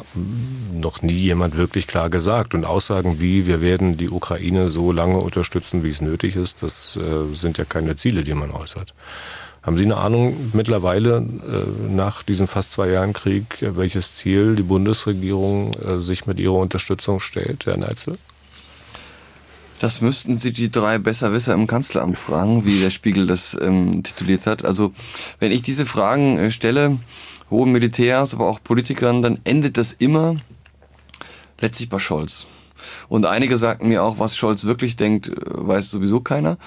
noch nie jemand wirklich klar gesagt. Und Aussagen wie, wir werden die Ukraine so lange unterstützen, wie es nötig ist, das äh, sind ja keine Ziele, die man äußert. Haben Sie eine Ahnung mittlerweile äh, nach diesem fast zwei Jahren Krieg, welches Ziel die Bundesregierung sich mit ihrer Unterstützung stellt, Herr Neitzel? Das müssten Sie die drei Besserwisser im Kanzleramt fragen, wie der Spiegel das ähm, tituliert hat. Also wenn ich diese Fragen äh, stelle, hohen Militärs, aber auch Politikern, dann endet das immer letztlich bei Scholz. Und einige sagten mir auch, was Scholz wirklich denkt, äh, weiß sowieso keiner.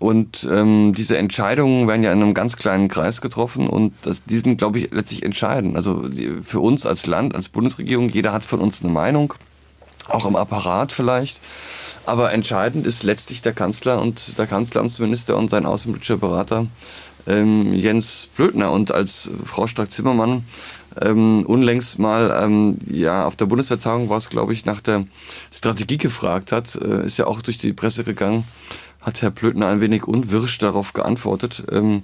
Und ähm, diese Entscheidungen werden ja in einem ganz kleinen Kreis getroffen und das, die sind, glaube ich, letztlich entscheidend. Also die, für uns als Land, als Bundesregierung, jeder hat von uns eine Meinung, auch im Apparat vielleicht. Aber entscheidend ist letztlich der Kanzler und der Kanzleramtsminister und sein außenpolitischer Berater ähm, Jens Blödner und als Frau Strack-Zimmermann ähm, unlängst mal ähm, ja auf der Bundesvertagung war es glaube ich nach der Strategie gefragt hat äh, ist ja auch durch die Presse gegangen hat Herr Blödner ein wenig unwirsch darauf geantwortet, ähm,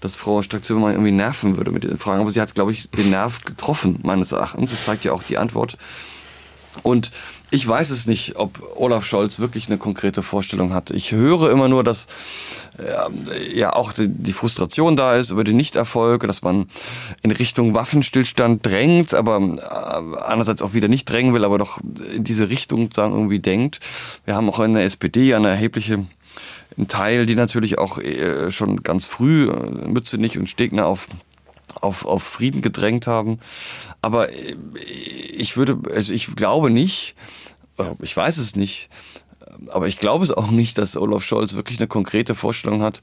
dass Frau Strack-Zimmermann irgendwie nerven würde mit den Fragen. Aber sie hat, glaube ich, den Nerv getroffen, meines Erachtens. Das zeigt ja auch die Antwort. Und ich weiß es nicht, ob Olaf Scholz wirklich eine konkrete Vorstellung hat. Ich höre immer nur, dass äh, ja auch die, die, Frustration da ist über den Nichterfolg, dass man in Richtung Waffenstillstand drängt, aber äh, andererseits auch wieder nicht drängen will, aber doch in diese Richtung sagen irgendwie denkt. Wir haben auch in der SPD eine erhebliche ein Teil, die natürlich auch äh, schon ganz früh äh, Mütze nicht und Stegner auf auf, auf Frieden gedrängt haben. Aber äh, ich würde, also ich glaube nicht, ich weiß es nicht, aber ich glaube es auch nicht, dass Olaf Scholz wirklich eine konkrete Vorstellung hat,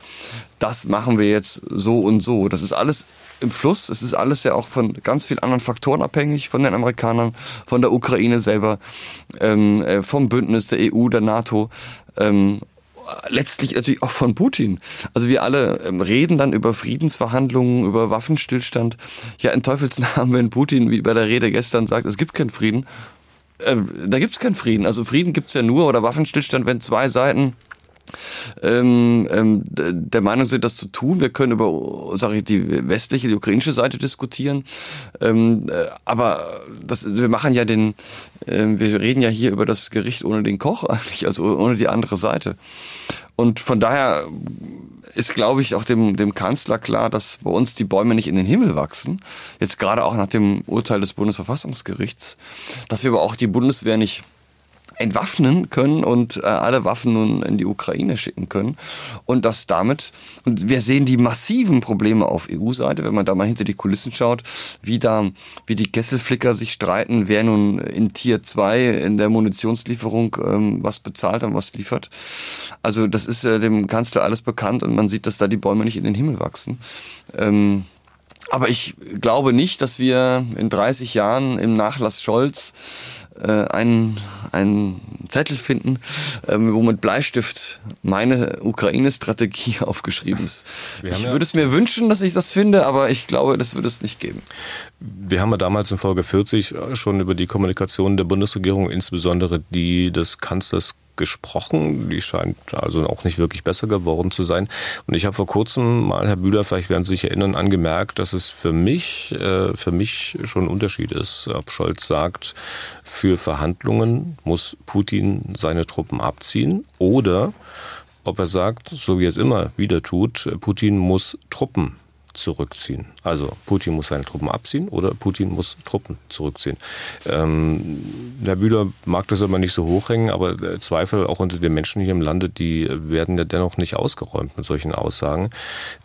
das machen wir jetzt so und so. Das ist alles im Fluss. Es ist alles ja auch von ganz vielen anderen Faktoren abhängig, von den Amerikanern, von der Ukraine selber, ähm, äh, vom Bündnis der EU, der NATO. Ähm, letztlich natürlich auch von Putin. Also wir alle ähm, reden dann über Friedensverhandlungen, über Waffenstillstand. Ja, in Teufelsnamen, wenn Putin, wie bei der Rede gestern sagt, es gibt keinen Frieden, äh, da gibt's keinen Frieden. Also Frieden gibt's ja nur oder Waffenstillstand, wenn zwei Seiten ähm, ähm, der Meinung sind, das zu tun. Wir können über, sage ich, die westliche, die ukrainische Seite diskutieren. Ähm, äh, aber das, wir machen ja den, äh, wir reden ja hier über das Gericht ohne den Koch [laughs] eigentlich, also ohne die andere Seite. Und von daher ist, glaube ich, auch dem, dem Kanzler klar, dass bei uns die Bäume nicht in den Himmel wachsen. Jetzt gerade auch nach dem Urteil des Bundesverfassungsgerichts, dass wir aber auch die Bundeswehr nicht entwaffnen können und äh, alle Waffen nun in die Ukraine schicken können. Und das damit, und wir sehen die massiven Probleme auf EU-Seite, wenn man da mal hinter die Kulissen schaut, wie da, wie die Kesselflicker sich streiten, wer nun in Tier 2 in der Munitionslieferung ähm, was bezahlt und was liefert. Also das ist äh, dem Kanzler alles bekannt und man sieht, dass da die Bäume nicht in den Himmel wachsen. Ähm, aber ich glaube nicht, dass wir in 30 Jahren im Nachlass Scholz einen, einen Zettel finden, ähm, wo mit Bleistift meine Ukraine-Strategie [laughs] aufgeschrieben ist. Ich ja würde es mir wünschen, dass ich das finde, aber ich glaube, das würde es nicht geben. Wir haben ja damals in Folge 40 schon über die Kommunikation der Bundesregierung, insbesondere die des Kanzlers gesprochen. Die scheint also auch nicht wirklich besser geworden zu sein. Und ich habe vor kurzem mal, Herr Bühler, vielleicht werden Sie sich erinnern, angemerkt, dass es für mich, äh, für mich schon ein Unterschied ist, ob Scholz sagt, für Verhandlungen muss Putin seine Truppen abziehen oder ob er sagt, so wie er es immer wieder tut, Putin muss Truppen zurückziehen. Also Putin muss seine Truppen abziehen oder Putin muss Truppen zurückziehen. Ähm, Herr Bühler mag das aber nicht so hochhängen, aber Zweifel auch unter den Menschen hier im Lande, die werden ja dennoch nicht ausgeräumt mit solchen Aussagen.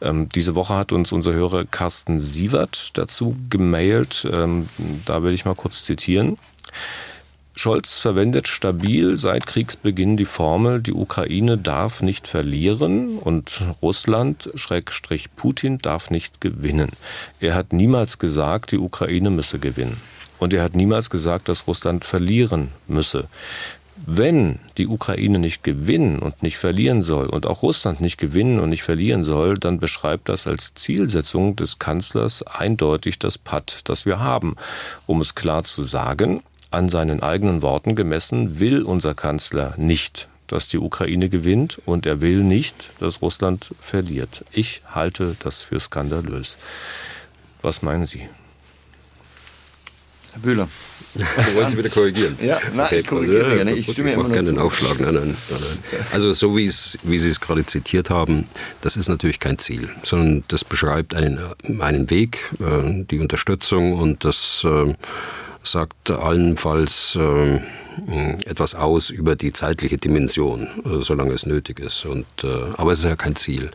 Ähm, diese Woche hat uns unser Hörer Carsten Sievert dazu gemailt. Ähm, da will ich mal kurz zitieren. Scholz verwendet stabil seit Kriegsbeginn die Formel, die Ukraine darf nicht verlieren und Russland, Schrägstrich Putin, darf nicht gewinnen. Er hat niemals gesagt, die Ukraine müsse gewinnen. Und er hat niemals gesagt, dass Russland verlieren müsse. Wenn die Ukraine nicht gewinnen und nicht verlieren soll und auch Russland nicht gewinnen und nicht verlieren soll, dann beschreibt das als Zielsetzung des Kanzlers eindeutig das Patt, das wir haben. Um es klar zu sagen, an seinen eigenen Worten gemessen will unser Kanzler nicht, dass die Ukraine gewinnt und er will nicht, dass Russland verliert. Ich halte das für skandalös. Was meinen Sie? Herr Bühler. [laughs] Du wolltest Sie wieder korrigieren. Ja, nein, okay, ich korrigiere gerne. Ich stimme ich immer gerne den Aufschlag. Nein, nein, nein, Also so wie, es, wie Sie es gerade zitiert haben, das ist natürlich kein Ziel, sondern das beschreibt einen, einen Weg, äh, die Unterstützung und das äh, sagt allenfalls äh, etwas aus über die zeitliche Dimension, äh, solange es nötig ist. Und, äh, aber es ist ja kein Ziel.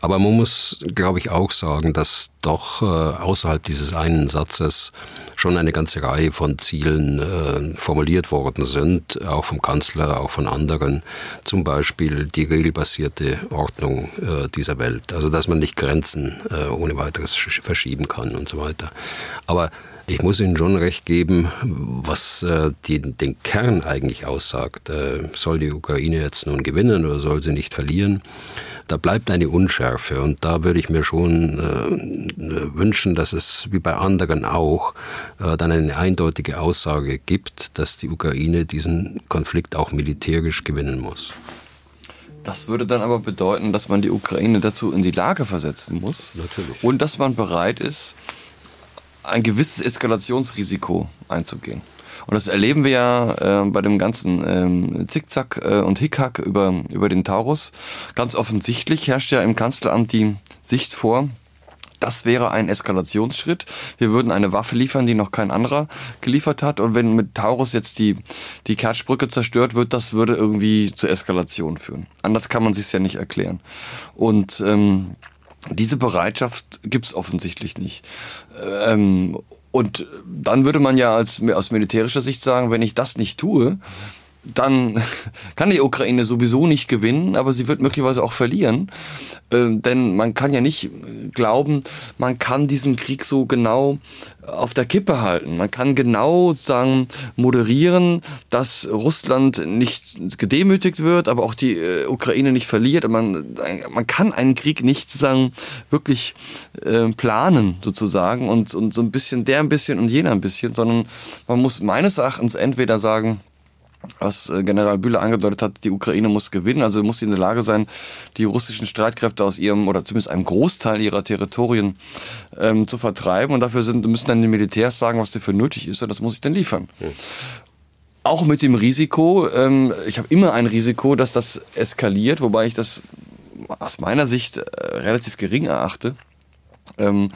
Aber man muss, glaube ich, auch sagen, dass doch äh, außerhalb dieses einen Satzes schon eine ganze Reihe von Zielen formuliert worden sind, auch vom Kanzler, auch von anderen. Zum Beispiel die regelbasierte Ordnung dieser Welt. Also, dass man nicht Grenzen ohne weiteres verschieben kann und so weiter. Aber ich muss Ihnen schon recht geben, was äh, die, den Kern eigentlich aussagt. Äh, soll die Ukraine jetzt nun gewinnen oder soll sie nicht verlieren? Da bleibt eine Unschärfe und da würde ich mir schon äh, wünschen, dass es wie bei anderen auch äh, dann eine eindeutige Aussage gibt, dass die Ukraine diesen Konflikt auch militärisch gewinnen muss. Das würde dann aber bedeuten, dass man die Ukraine dazu in die Lage versetzen muss. Natürlich. Und dass man bereit ist, ein gewisses Eskalationsrisiko einzugehen. Und das erleben wir ja äh, bei dem ganzen ähm, Zickzack äh, und Hickhack über, über den Taurus. Ganz offensichtlich herrscht ja im Kanzleramt die Sicht vor, das wäre ein Eskalationsschritt. Wir würden eine Waffe liefern, die noch kein anderer geliefert hat. Und wenn mit Taurus jetzt die, die Kertschbrücke zerstört wird, das würde irgendwie zur Eskalation führen. Anders kann man sich ja nicht erklären. Und ähm, diese Bereitschaft gibt's offensichtlich nicht. Ähm, und dann würde man ja als, aus militärischer Sicht sagen, wenn ich das nicht tue, dann [laughs] kann die Ukraine sowieso nicht gewinnen, aber sie wird möglicherweise auch verlieren. Ähm, denn man kann ja nicht glauben, man kann diesen Krieg so genau auf der Kippe halten. Man kann genau sagen, moderieren, dass Russland nicht gedemütigt wird, aber auch die äh, Ukraine nicht verliert. Man, man kann einen Krieg nicht sagen, wirklich äh, planen sozusagen und, und so ein bisschen der ein bisschen und jener ein bisschen, sondern man muss meines Erachtens entweder sagen, was äh, General Bühler angedeutet hat, die Ukraine muss gewinnen, also muss sie in der Lage sein, die russischen Streitkräfte aus ihrem oder zumindest einem Großteil ihrer Territorien ähm, zu vertreiben. Und dafür sind, müssen dann die Militärs sagen, was dafür nötig ist, und das muss ich dann liefern. Ja. Auch mit dem Risiko, ähm, ich habe immer ein Risiko, dass das eskaliert, wobei ich das aus meiner Sicht äh, relativ gering erachte. Ähm,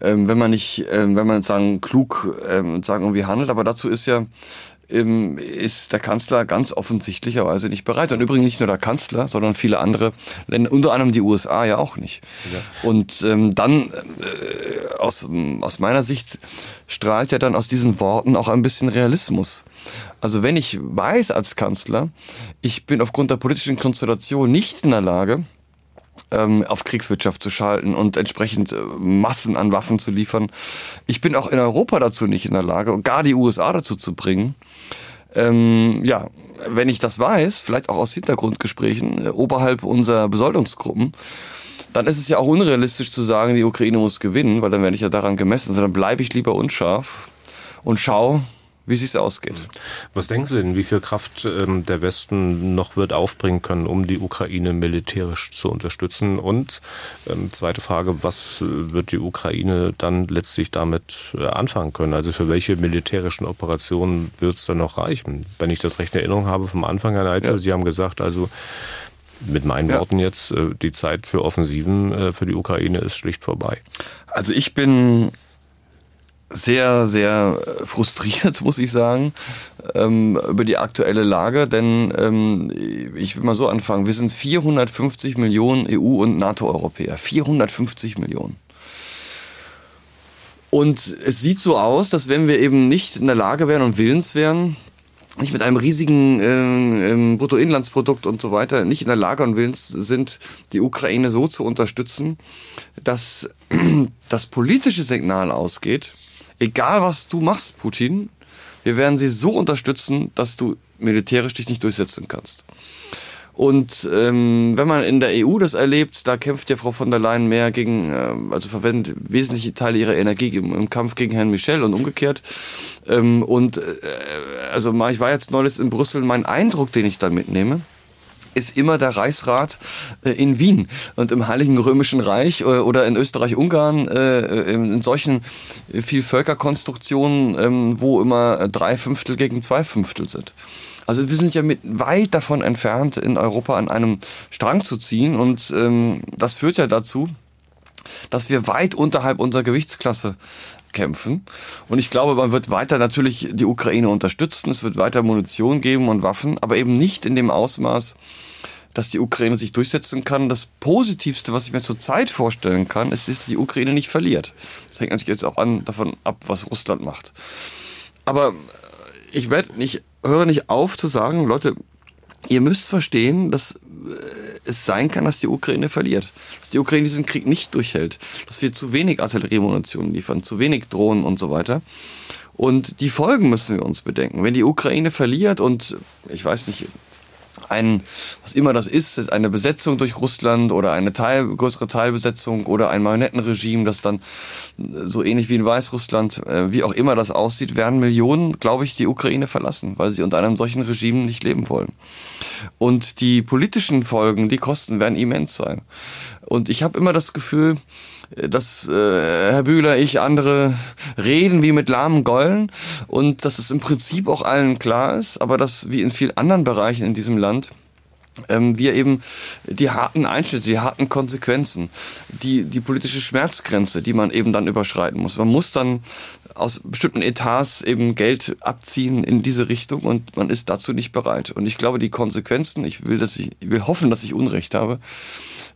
ähm, wenn man nicht, ähm, wenn man sagen klug ähm, sagen irgendwie handelt, aber dazu ist ja ist der Kanzler ganz offensichtlicherweise nicht bereit. Und übrigens nicht nur der Kanzler, sondern viele andere Länder, unter anderem die USA ja auch nicht. Ja. Und ähm, dann äh, aus, aus meiner Sicht strahlt ja dann aus diesen Worten auch ein bisschen Realismus. Also wenn ich weiß als Kanzler, ich bin aufgrund der politischen Konstellation nicht in der Lage, ähm, auf Kriegswirtschaft zu schalten und entsprechend äh, Massen an Waffen zu liefern. Ich bin auch in Europa dazu nicht in der Lage und gar die USA dazu zu bringen. Ähm, ja, wenn ich das weiß, vielleicht auch aus Hintergrundgesprächen äh, oberhalb unserer Besoldungsgruppen, dann ist es ja auch unrealistisch zu sagen, die Ukraine muss gewinnen, weil dann werde ich ja daran gemessen. Also dann bleibe ich lieber unscharf und schau, wie es ausgeht. Was denken Sie denn, wie viel Kraft ähm, der Westen noch wird aufbringen können, um die Ukraine militärisch zu unterstützen? Und ähm, zweite Frage, was wird die Ukraine dann letztlich damit äh, anfangen können? Also für welche militärischen Operationen wird es dann noch reichen? Wenn ich das recht in Erinnerung habe vom Anfang, Herr Neitzel, ja. Sie haben gesagt, also mit meinen ja. Worten jetzt, äh, die Zeit für Offensiven äh, für die Ukraine ist schlicht vorbei. Also ich bin sehr, sehr frustriert, [laughs] muss ich sagen, ähm, über die aktuelle Lage, denn ähm, ich will mal so anfangen, wir sind 450 Millionen EU- und NATO-Europäer, 450 Millionen. Und es sieht so aus, dass wenn wir eben nicht in der Lage wären und willens wären, nicht mit einem riesigen äh, Bruttoinlandsprodukt und so weiter nicht in der Lage und willens sind, die Ukraine so zu unterstützen, dass [clears throat] das politische Signal ausgeht, egal was du machst, Putin, wir werden sie so unterstützen, dass du militärisch dich nicht durchsetzen kannst. Und ähm, wenn man in der EU das erlebt, da kämpft ja Frau von der Leyen mehr gegen, äh, also verwendet wesentliche Teile ihrer Energie im, im Kampf gegen Herrn Michel und umgekehrt. Ähm, und äh, also ich war jetzt neulich in Brüssel, mein Eindruck, den ich da mitnehme, ist immer der Reichsrat äh, in Wien und im Heiligen Römischen Reich äh, oder in Österreich-Ungarn äh, in solchen Vielvölkerkonstruktionen, ähm, wo immer drei Fünftel gegen zwei Fünftel sind. Also wir sind ja mit weit davon entfernt, in Europa an einem Strang zu ziehen und ähm, das führt ja dazu, dass wir weit unterhalb unserer Gewichtsklasse kämpfen. Und ich glaube, man wird weiter natürlich die Ukraine unterstützen. Es wird weiter Munition geben und Waffen, aber eben nicht in dem Ausmaß, dass die Ukraine sich durchsetzen kann. Das Positivste, was ich mir zurzeit vorstellen kann, ist, dass die Ukraine nicht verliert. Das hängt natürlich jetzt auch an, davon ab, was Russland macht. Aber ich werde nicht, höre nicht auf zu sagen, Leute, ihr müsst verstehen, dass äh, es sein kann, dass die Ukraine verliert. Dass die Ukraine diesen Krieg nicht durchhält. Dass wir zu wenig Artilleriemunition liefern, zu wenig Drohnen und so weiter. Und die Folgen müssen wir uns bedenken. Wenn die Ukraine verliert und ich weiß nicht, ein, was immer das ist, eine Besetzung durch Russland oder eine Teil, größere Teilbesetzung oder ein Marionettenregime, das dann so ähnlich wie in Weißrussland, äh, wie auch immer das aussieht, werden Millionen, glaube ich, die Ukraine verlassen, weil sie unter einem solchen Regime nicht leben wollen. Und die politischen Folgen, die Kosten werden immens sein. Und ich habe immer das Gefühl, dass äh, Herr Bühler, ich, andere reden wie mit lahmen Geulen und dass es im Prinzip auch allen klar ist, aber dass wie in vielen anderen Bereichen in diesem Land ähm, wir eben die harten Einschnitte, die harten Konsequenzen, die, die politische Schmerzgrenze, die man eben dann überschreiten muss. Man muss dann aus bestimmten Etats eben Geld abziehen in diese Richtung und man ist dazu nicht bereit. Und ich glaube, die Konsequenzen, ich will, dass ich, ich will hoffen, dass ich Unrecht habe,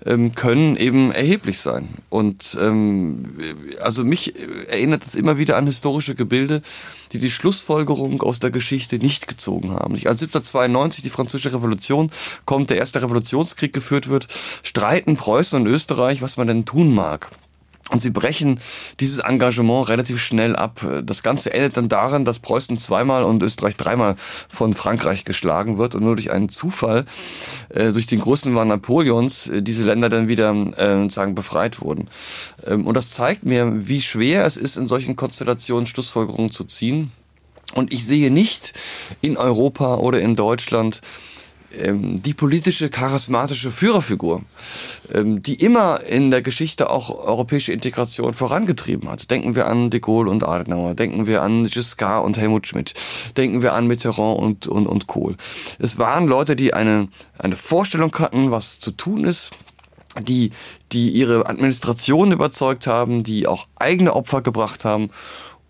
ähm, können eben erheblich sein. Und ähm, also mich erinnert es immer wieder an historische Gebilde, die die Schlussfolgerung aus der Geschichte nicht gezogen haben. Als 1792 die französische Revolution kommt, der erste Revolutionskrieg geführt wird, streiten Preußen und Österreich, was man denn tun mag. Und sie brechen dieses Engagement relativ schnell ab. Das Ganze endet dann daran, dass Preußen zweimal und Österreich dreimal von Frankreich geschlagen wird und nur durch einen Zufall, äh, durch den großen Wahn Napoleons, äh, diese Länder dann wieder äh, sagen befreit wurden. Ähm, und das zeigt mir, wie schwer es ist, in solchen Konstellationen Schlussfolgerungen zu ziehen. Und ich sehe nicht in Europa oder in Deutschland ähm, die politische, charismatische Führerfigur, ähm, die immer in der Geschichte auch europäische Integration vorangetrieben hat. Denken wir an de Gaulle und Adenauer, denken wir an Giscard und Helmut Schmidt, denken wir an Mitterrand und, und, und Kohl. Es waren Leute, die eine, eine Vorstellung hatten, was zu tun ist, die, die ihre Administration überzeugt haben, die auch eigene Opfer gebracht haben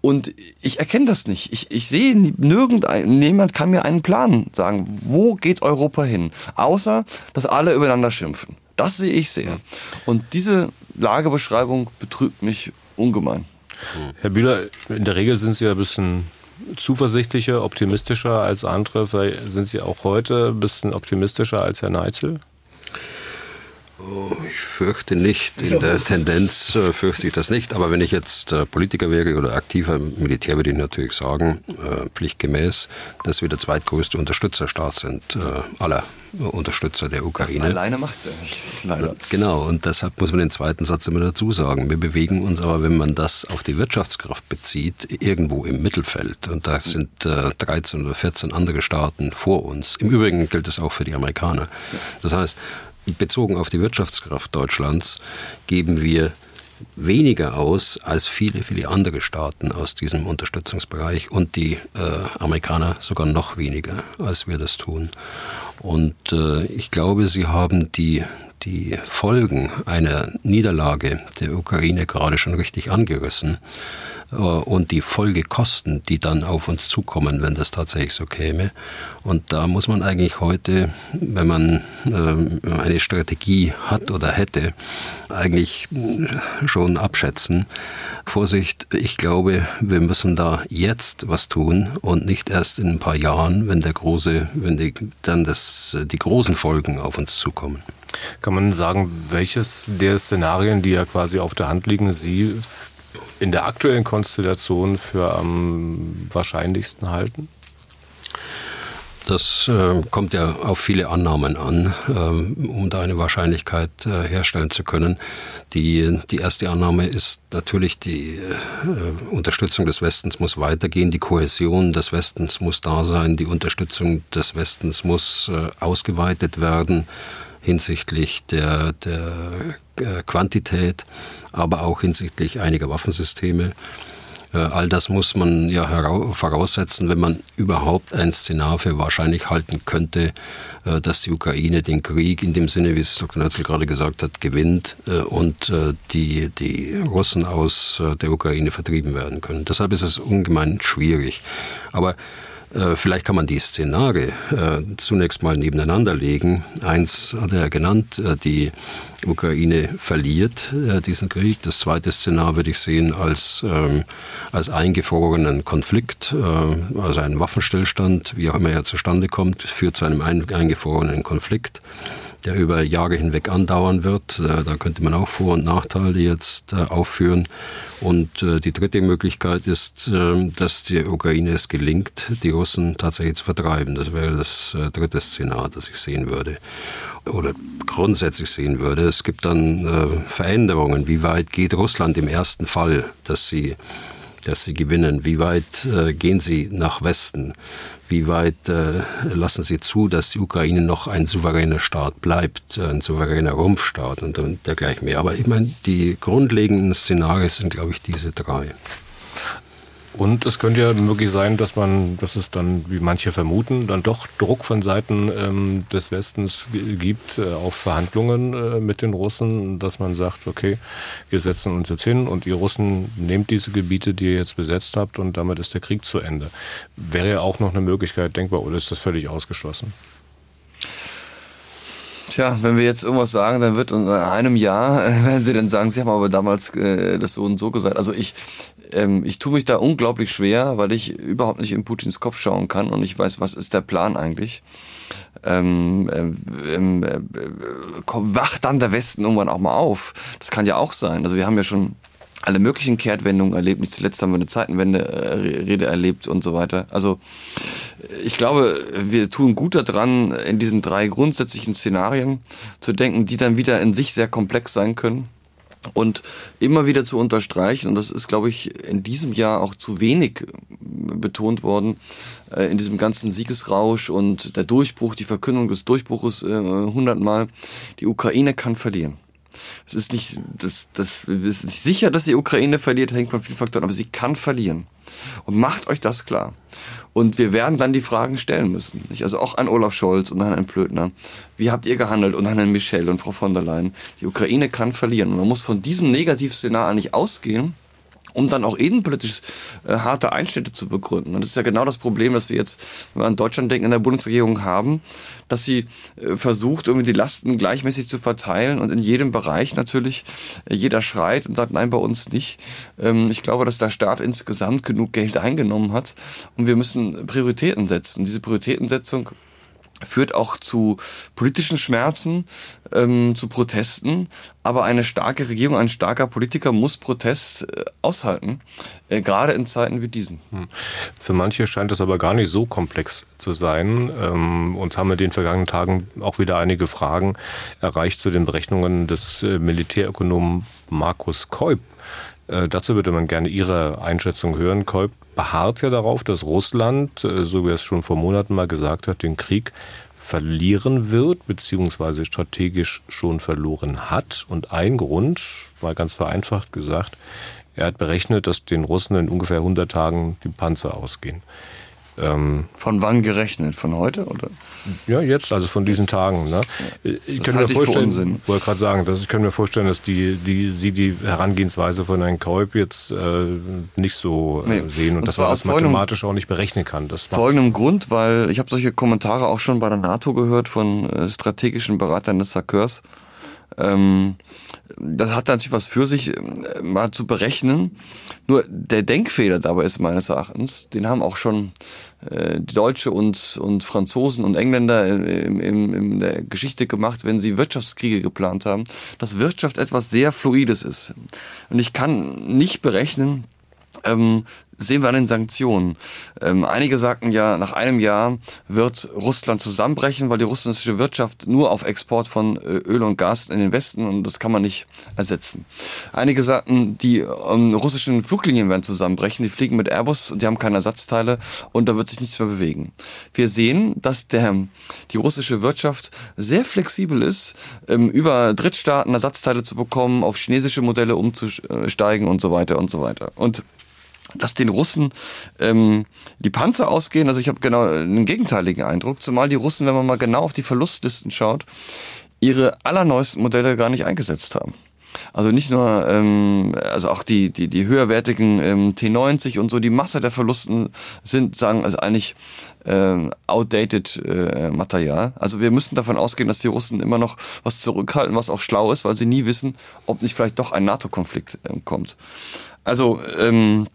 und ich erkenne das nicht. Ich, ich sehe nirgendein, niemand kann mir einen Plan sagen. Wo geht Europa hin? Außer, dass alle übereinander schimpfen. Das sehe ich sehr. Und diese Lagebeschreibung betrübt mich ungemein. Herr Bühler, in der Regel sind Sie ja ein bisschen zuversichtlicher, optimistischer als andere. Vielleicht sind Sie auch heute ein bisschen optimistischer als Herr Neitzel? Oh, ich fürchte nicht. In der Tendenz äh, fürchte ich das nicht. Aber wenn ich jetzt äh, Politiker wäre oder aktiver Militär, würde ich natürlich sagen, äh, pflichtgemäß, dass wir der zweitgrößte Unterstützerstaat sind, aller Unterstützer der Ukraine. Das alleine macht es ja nicht, leider. Genau, und deshalb muss man den zweiten Satz immer dazu sagen. Wir bewegen uns aber, wenn man das auf die Wirtschaftskraft bezieht, irgendwo im Mittelfeld. Und da sind 13 äh, oder 14 andere Staaten vor uns. Im Übrigen gilt es auch für die Amerikaner. Das heißt, bezogen auf die Wirtschaftskraft Deutschlands geben wir weniger aus als viele, viele andere Staaten aus diesem Unterstützungsbereich und die äh, Amerikaner sogar noch weniger, als wir das tun. Und äh, ich glaube, sie haben die, die Folgen einer Niederlage der Ukraine gerade schon richtig angerissen. Äh, und die Folgekosten, die dann auf uns zukommen, wenn das tatsächlich so käme. Und da muss man eigentlich heute, wenn man äh, eine Strategie hat oder hätte, eigentlich schon abschätzen. Vorsicht, ich glaube, wir müssen da jetzt was tun und nicht erst in ein paar Jahren, wenn der große, wenn die, dann das, die großen Folgen auf uns zukommen. Kann man sagen, welches der Szenarien, die ja quasi auf der Hand liegen, Sie in der aktuellen Konstellation für am wahrscheinlichsten halten? Das äh, kommt ja auf viele Annahmen an, ähm, um da eine Wahrscheinlichkeit äh, herstellen zu können. Die, die erste Annahme ist natürlich, die äh, Unterstützung des Westens muss weitergehen, die Kohäsion des Westens muss da sein, die Unterstützung des Westens muss äh, ausgeweitet werden hinsichtlich der, der äh, Quantität, aber auch hinsichtlich einiger Waffensysteme. Äh, all das muss man ja voraussetzen, wenn man überhaupt ein Szenar für wahrscheinlich halten könnte, äh, dass die Ukraine den Krieg in dem Sinne, wie es Dr. Nötzl gerade gesagt hat, gewinnt und die, die Russen aus der Ukraine vertrieben werden können. Deshalb ist es ungemein schwierig. Aber äh, vielleicht kann man die Szenare äh, zunächst mal nebeneinander legen. Eins hat er genannt, äh, die Ukraine verliert diesen Krieg. Das zweite Szenar würde ich sehen als, ähm, als eingefrorenen Konflikt, also ein Waffenstillstand, wie auch immer er zustande kommt, führt zu einem eingefrorenen Konflikt der über Jahre hinweg andauern wird. Äh, da könnte man auch Vor- und Nachteile jetzt äh, aufführen. Und äh, die dritte Möglichkeit ist, ähm, dass der Ukraine es gelingt, die Russen tatsächlich zu vertreiben. Das wäre das dritte Szenario, das ich sehen würde oder grundsätzlich sehen würde. Es gibt dann Veränderungen. Wie weit geht Russland im ersten Fall, dass sie dass sie gewinnen? Wie weit äh, gehen sie nach Westen? Wie weit äh, lassen sie zu, dass die Ukraine noch ein souveräner Staat bleibt, ein souveräner Rumpfstaat und, und dergleichen mehr? Aber ich meine, die grundlegenden Szenarien sind, glaube ich, diese drei. Und es könnte ja möglich sein, dass man, dass es dann, wie manche vermuten, dann doch Druck von Seiten ähm, des Westens gibt äh, auf Verhandlungen äh, mit den Russen, dass man sagt, okay, wir setzen uns jetzt hin und ihr Russen nehmt diese Gebiete, die ihr jetzt besetzt habt und damit ist der Krieg zu Ende. Wäre ja auch noch eine Möglichkeit denkbar oder ist das völlig ausgeschlossen? Tja, wenn wir jetzt irgendwas sagen, dann wird in einem Jahr, [laughs] äh, werden sie dann sagen, sie haben aber damals äh, das so und so gesagt. Also ich, ähm, ich tue mich da unglaublich schwer, weil ich überhaupt nicht in Putins Kopf schauen kann und ich weiß, was ist der Plan eigentlich. Ähm, äh, ähm, äh, wacht dann der Westen irgendwann auch mal auf. Das kann ja auch sein. Also wir haben ja schon alle möglichen Kehrtwendungen erlebt. Nicht zuletzt haben wir eine Zeitenwende-Rede erlebt und so weiter. Also ich glaube, wir tun gut daran, in diesen drei grundsätzlichen Szenarien zu denken, die dann wieder in sich sehr komplex sein können. Und immer wieder zu unterstreichen, und das ist, glaube ich, in diesem Jahr auch zu wenig betont worden, äh, in diesem ganzen Siegesrausch und der Durchbruch, die Verkündung des Durchbruches äh, hundertmal, die Ukraine kann verlieren. Es ist nicht, das, das ist nicht sicher, dass die Ukraine verliert, hängt von vielen Faktoren, aber sie kann verlieren. Und macht euch das klar. Und wir werden dann die Fragen stellen müssen. Nicht? Also auch an Olaf Scholz und an Herrn Plötner. Wie habt ihr gehandelt? Und an Herrn Michel und Frau von der Leyen. Die Ukraine kann verlieren. Und man muss von diesem Negativszenario eigentlich ausgehen um dann auch innenpolitisch äh, harte Einschnitte zu begründen. Und das ist ja genau das Problem, das wir jetzt, wenn wir an Deutschland denken, in der Bundesregierung haben, dass sie äh, versucht, irgendwie die Lasten gleichmäßig zu verteilen und in jedem Bereich natürlich äh, jeder schreit und sagt, nein, bei uns nicht. Ähm, ich glaube, dass der Staat insgesamt genug Geld eingenommen hat und wir müssen Prioritäten setzen. Diese Prioritätensetzung führt auch zu politischen Schmerzen, ähm, zu Protesten. Aber eine starke Regierung, ein starker Politiker muss Protest äh, aushalten, äh, gerade in Zeiten wie diesen. Hm. Für manche scheint es aber gar nicht so komplex zu sein. Ähm, uns haben in den vergangenen Tagen auch wieder einige Fragen erreicht zu den Berechnungen des äh, Militärökonomen Markus Keup. Äh, dazu würde man gerne Ihre Einschätzung hören. Kolb beharrt ja darauf, dass Russland, äh, so wie er es schon vor Monaten mal gesagt hat, den Krieg verlieren wird, beziehungsweise strategisch schon verloren hat. Und ein Grund, mal ganz vereinfacht gesagt, er hat berechnet, dass den Russen in ungefähr 100 Tagen die Panzer ausgehen. Ähm, von wann gerechnet? Von heute oder? Ja, jetzt, also von diesen Tagen. Ne? Ich kann mir vorstellen, ich wollte gerade sagen, dass ich kann mir vorstellen, dass die, die, Sie die Herangehensweise von Herrn Kolb jetzt äh, nicht so äh, nee. sehen und, und dass man das mathematisch auch nicht berechnen kann. Das folgendem Grund, weil ich habe solche Kommentare auch schon bei der NATO gehört von äh, strategischen Beratern des Sakeurs. Ähm, das hat natürlich was für sich, äh, mal zu berechnen. Nur der Denkfehler dabei ist meines Erachtens, den haben auch schon äh, die Deutsche und, und Franzosen und Engländer in, in, in der Geschichte gemacht, wenn sie Wirtschaftskriege geplant haben, dass Wirtschaft etwas sehr Fluides ist. Und ich kann nicht berechnen, ähm, sehen wir an den Sanktionen. Ähm, einige sagten ja, nach einem Jahr wird Russland zusammenbrechen, weil die russische Wirtschaft nur auf Export von äh, Öl und Gas in den Westen und das kann man nicht ersetzen. Einige sagten, die ähm, russischen Fluglinien werden zusammenbrechen, die fliegen mit Airbus und die haben keine Ersatzteile und da wird sich nichts mehr bewegen. Wir sehen, dass der, die russische Wirtschaft sehr flexibel ist, ähm, über Drittstaaten Ersatzteile zu bekommen, auf chinesische Modelle umzusteigen und so weiter und so weiter. Und dass den Russen ähm, die Panzer ausgehen. Also ich habe genau einen gegenteiligen Eindruck, zumal die Russen, wenn man mal genau auf die Verlustlisten schaut, ihre allerneuesten Modelle gar nicht eingesetzt haben. Also nicht nur, ähm, also auch die, die, die höherwertigen ähm, T90 und so, die Masse der Verlusten sind, sagen, also eigentlich ähm, outdated äh, Material. Also wir müssen davon ausgehen, dass die Russen immer noch was zurückhalten, was auch schlau ist, weil sie nie wissen, ob nicht vielleicht doch ein NATO-Konflikt ähm, kommt. Also ähm,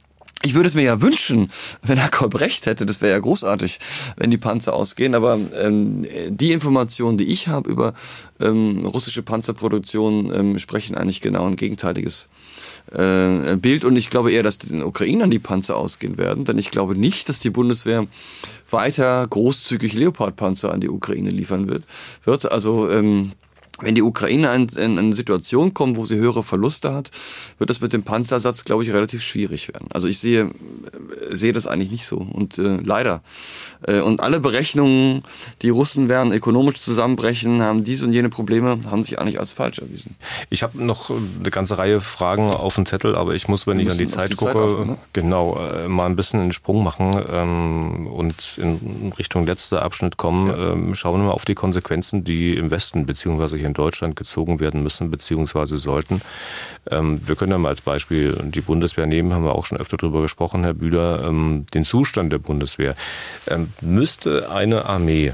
ich würde es mir ja wünschen, wenn Herr Kolb recht hätte, das wäre ja großartig, wenn die Panzer ausgehen, aber ähm, die Informationen, die ich habe über ähm, russische Panzerproduktion, ähm, sprechen eigentlich genau ein gegenteiliges äh, Bild. Und ich glaube eher, dass den Ukrainern die Panzer ausgehen werden, denn ich glaube nicht, dass die Bundeswehr weiter großzügig Leopardpanzer an die Ukraine liefern wird. Also ähm, wenn die Ukraine in, eine Situation kommt, wo sie höhere Verluste hat, wird das mit dem Panzersatz, glaube ich, relativ schwierig werden. Also ich sehe, sehe das eigentlich nicht so. Und äh, leider. Äh, und alle Berechnungen, die Russen werden ökonomisch zusammenbrechen, haben dies und jene Probleme, haben sich eigentlich als falsch erwiesen. Ich habe noch eine ganze Reihe Fragen auf dem Zettel, aber ich muss, wenn ich an die Zeit die gucke, Zeit achten, ne? genau, äh, mal ein bisschen einen Sprung machen ähm, und in Richtung letzter Abschnitt kommen. Ja. Ähm, schauen wir mal auf die Konsequenzen, die im Westen beziehungsweise hier in Deutschland gezogen werden müssen beziehungsweise sollten. Ähm, wir können ja mal als Beispiel die Bundeswehr nehmen, haben wir auch schon öfter darüber gesprochen, Herr Bühler, ähm, den Zustand der Bundeswehr. Ähm, müsste eine Armee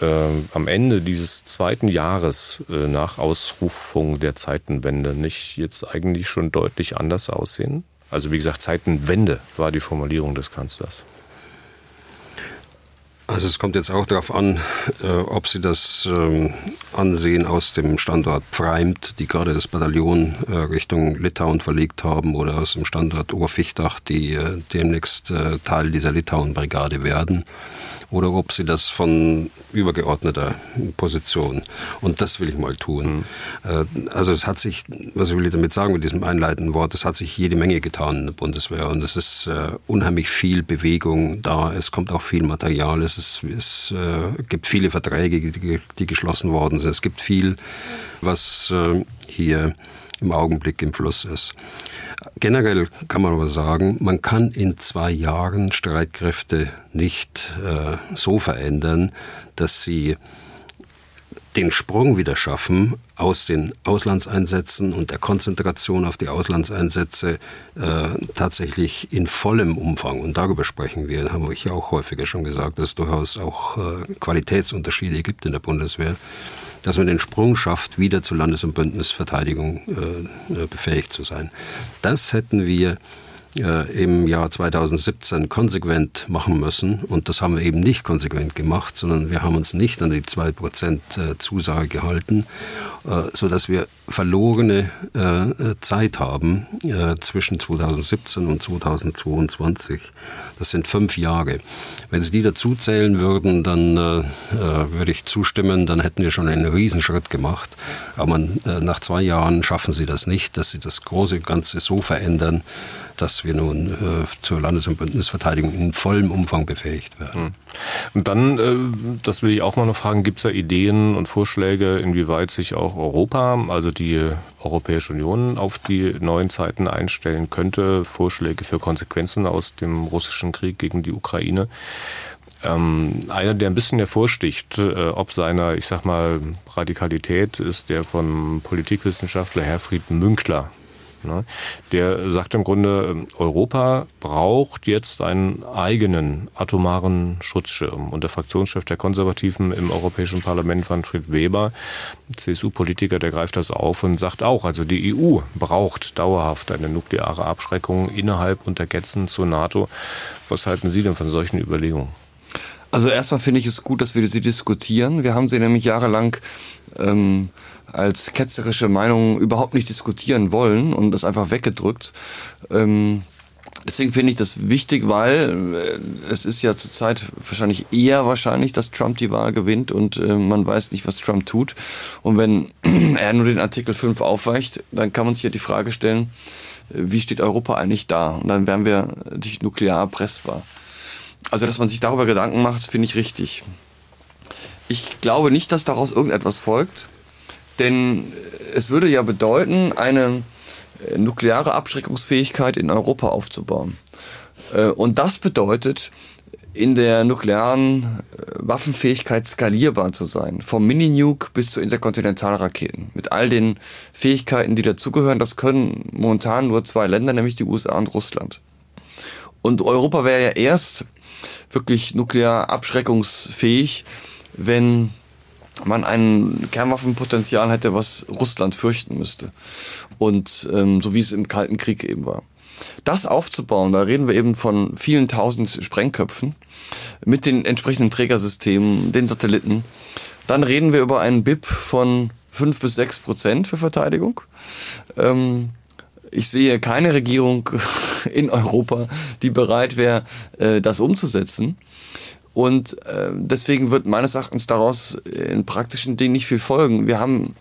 äh, am Ende dieses zweiten Jahres äh, nach Ausrufung der Zeitenwende nicht jetzt eigentlich schon deutlich anders aussehen? Also wie gesagt, Zeitenwende war die Formulierung des Kanzlers. Also es kommt jetzt auch darauf an, äh, ob Sie das ähm, ansehen aus dem Standort Pfreimt, die gerade das Bataillon äh, Richtung Litauen verlegt haben, oder aus dem Standort Oberfichtach, die äh, demnächst äh, Teil dieser Litauen-Brigade werden oder ob sie das von übergeordneter Position. Und das will ich mal tun. Mhm. Also es hat sich, was will ich damit sagen mit diesem einleitenden Wort, es hat sich jede Menge getan in der Bundeswehr und es ist äh, unheimlich viel Bewegung da. Es kommt auch viel Material. Es, ist, es äh, gibt viele Verträge, die, die, geschlossen worden sind. Es gibt viel, was hier im Augenblick im Fluss ist. Generell kann man aber sagen, man kann in zwei Jahren Streitkräfte nicht äh, so verändern, dass sie den Sprung wieder schaffen aus den Auslandseinsätzen und der Konzentration auf die Auslandseinsätze äh, tatsächlich in vollem Umfang. Und darüber sprechen wir, haben wir auch häufiger schon gesagt, dass es durchaus auch äh, Qualitätsunterschiede gibt in der Bundeswehr dass man den Sprung schafft, wieder zur Landes- und Bündnisverteidigung äh, äh, befähigt zu sein. Das hätten wir äh, im Jahr 2017 konsequent machen müssen. Und das haben wir eben nicht konsequent gemacht, sondern wir haben uns nicht an die 2% äh, Zusage gehalten, äh, sodass wir verlorene Zeit haben zwischen 2017 und 2022. Das sind fünf Jahre. Wenn Sie die dazu zählen würden, dann würde ich zustimmen, dann hätten wir schon einen Riesenschritt gemacht. Aber nach zwei Jahren schaffen Sie das nicht, dass Sie das große Ganze so verändern, dass wir nun äh, zur Landes- und Bündnisverteidigung in vollem Umfang befähigt werden. Hm. Und dann, äh, das will ich auch mal noch fragen, gibt es da Ideen und Vorschläge, inwieweit sich auch Europa, also die Europäische Union, auf die neuen Zeiten einstellen könnte? Vorschläge für Konsequenzen aus dem russischen Krieg gegen die Ukraine? Ähm, einer, der ein bisschen hervorsticht, äh, ob seiner, ich sag mal, Radikalität, ist der vom Politikwissenschaftler Herfried Münkler. Ne? Der sagt im Grunde, Europa braucht jetzt einen eigenen atomaren Schutzschirm. Und der Fraktionschef der Konservativen im Europäischen Parlament, Manfred Weber, CSU-Politiker, der greift das auf und sagt auch, also die EU braucht dauerhaft eine nukleare Abschreckung innerhalb und Ergänzen zur NATO. Was halten Sie denn von solchen Überlegungen? Also erstmal finde ich es gut, dass wir sie diskutieren. Wir haben sie nämlich jahrelang ähm, als ketzerische Meinung überhaupt nicht diskutieren wollen und das einfach weggedrückt. Ähm, deswegen finde ich das wichtig, weil äh, es ist ja zurzeit wahrscheinlich eher wahrscheinlich, dass Trump die Wahl gewinnt und äh, man weiß nicht, was Trump tut. Und wenn [clears throat] er nur den Artikel 5 aufweicht, dann kann man sich ja die Frage stellen, äh, wie steht Europa eigentlich da? Und dann wären wir nicht nuklear erpressbar. Also, dass man sich darüber Gedanken macht, finde ich richtig. Ich glaube nicht, dass daraus irgendetwas folgt. Denn es würde ja bedeuten, eine äh, nukleare Abschreckungsfähigkeit in Europa aufzubauen. Äh, und das bedeutet, in der nuklearen äh, Waffenfähigkeit skalierbar zu sein. Vom Mini-Nuke bis zu Interkontinentalraketen. Mit all den Fähigkeiten, die dazugehören. Das können momentan nur zwei Länder, nämlich die USA und Russland. Und Europa wäre ja erst wirklich nuklear abschreckungsfähig, wenn man ein Kernwaffenpotenzial hätte, was Russland fürchten müsste. Und ähm, so wie es im Kalten Krieg eben war. Das aufzubauen, da reden wir eben von vielen tausend Sprengköpfen mit den entsprechenden Trägersystemen, den Satelliten. Dann reden wir über einen BIP von fünf bis sechs Prozent für Verteidigung. Ähm, ich sehe keine Regierung [laughs] in Europa, die bereit wäre, äh, das umzusetzen. Und äh, deswegen wird meines Erachtens daraus in praktischen Dingen nicht viel folgen. Wir haben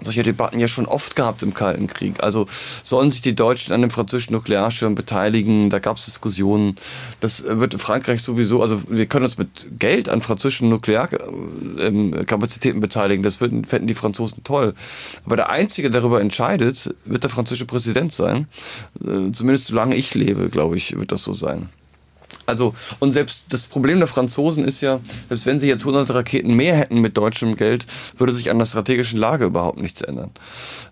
solche Debatten ja schon oft gehabt im Kalten Krieg. Also sollen sich die Deutschen an dem französischen Nuklearschirm beteiligen? Da gab es Diskussionen. Das wird Frankreich sowieso, also wir können uns mit Geld an französischen Nuklearkapazitäten beteiligen. Das würden, fänden die Franzosen toll. Aber der Einzige, der darüber entscheidet, wird der französische Präsident sein. Äh, zumindest solange ich lebe, glaube ich, wird das so sein. Also, und selbst das Problem der Franzosen ist ja, selbst wenn sie jetzt 100 Raketen mehr hätten mit deutschem Geld, würde sich an der strategischen Lage überhaupt nichts ändern.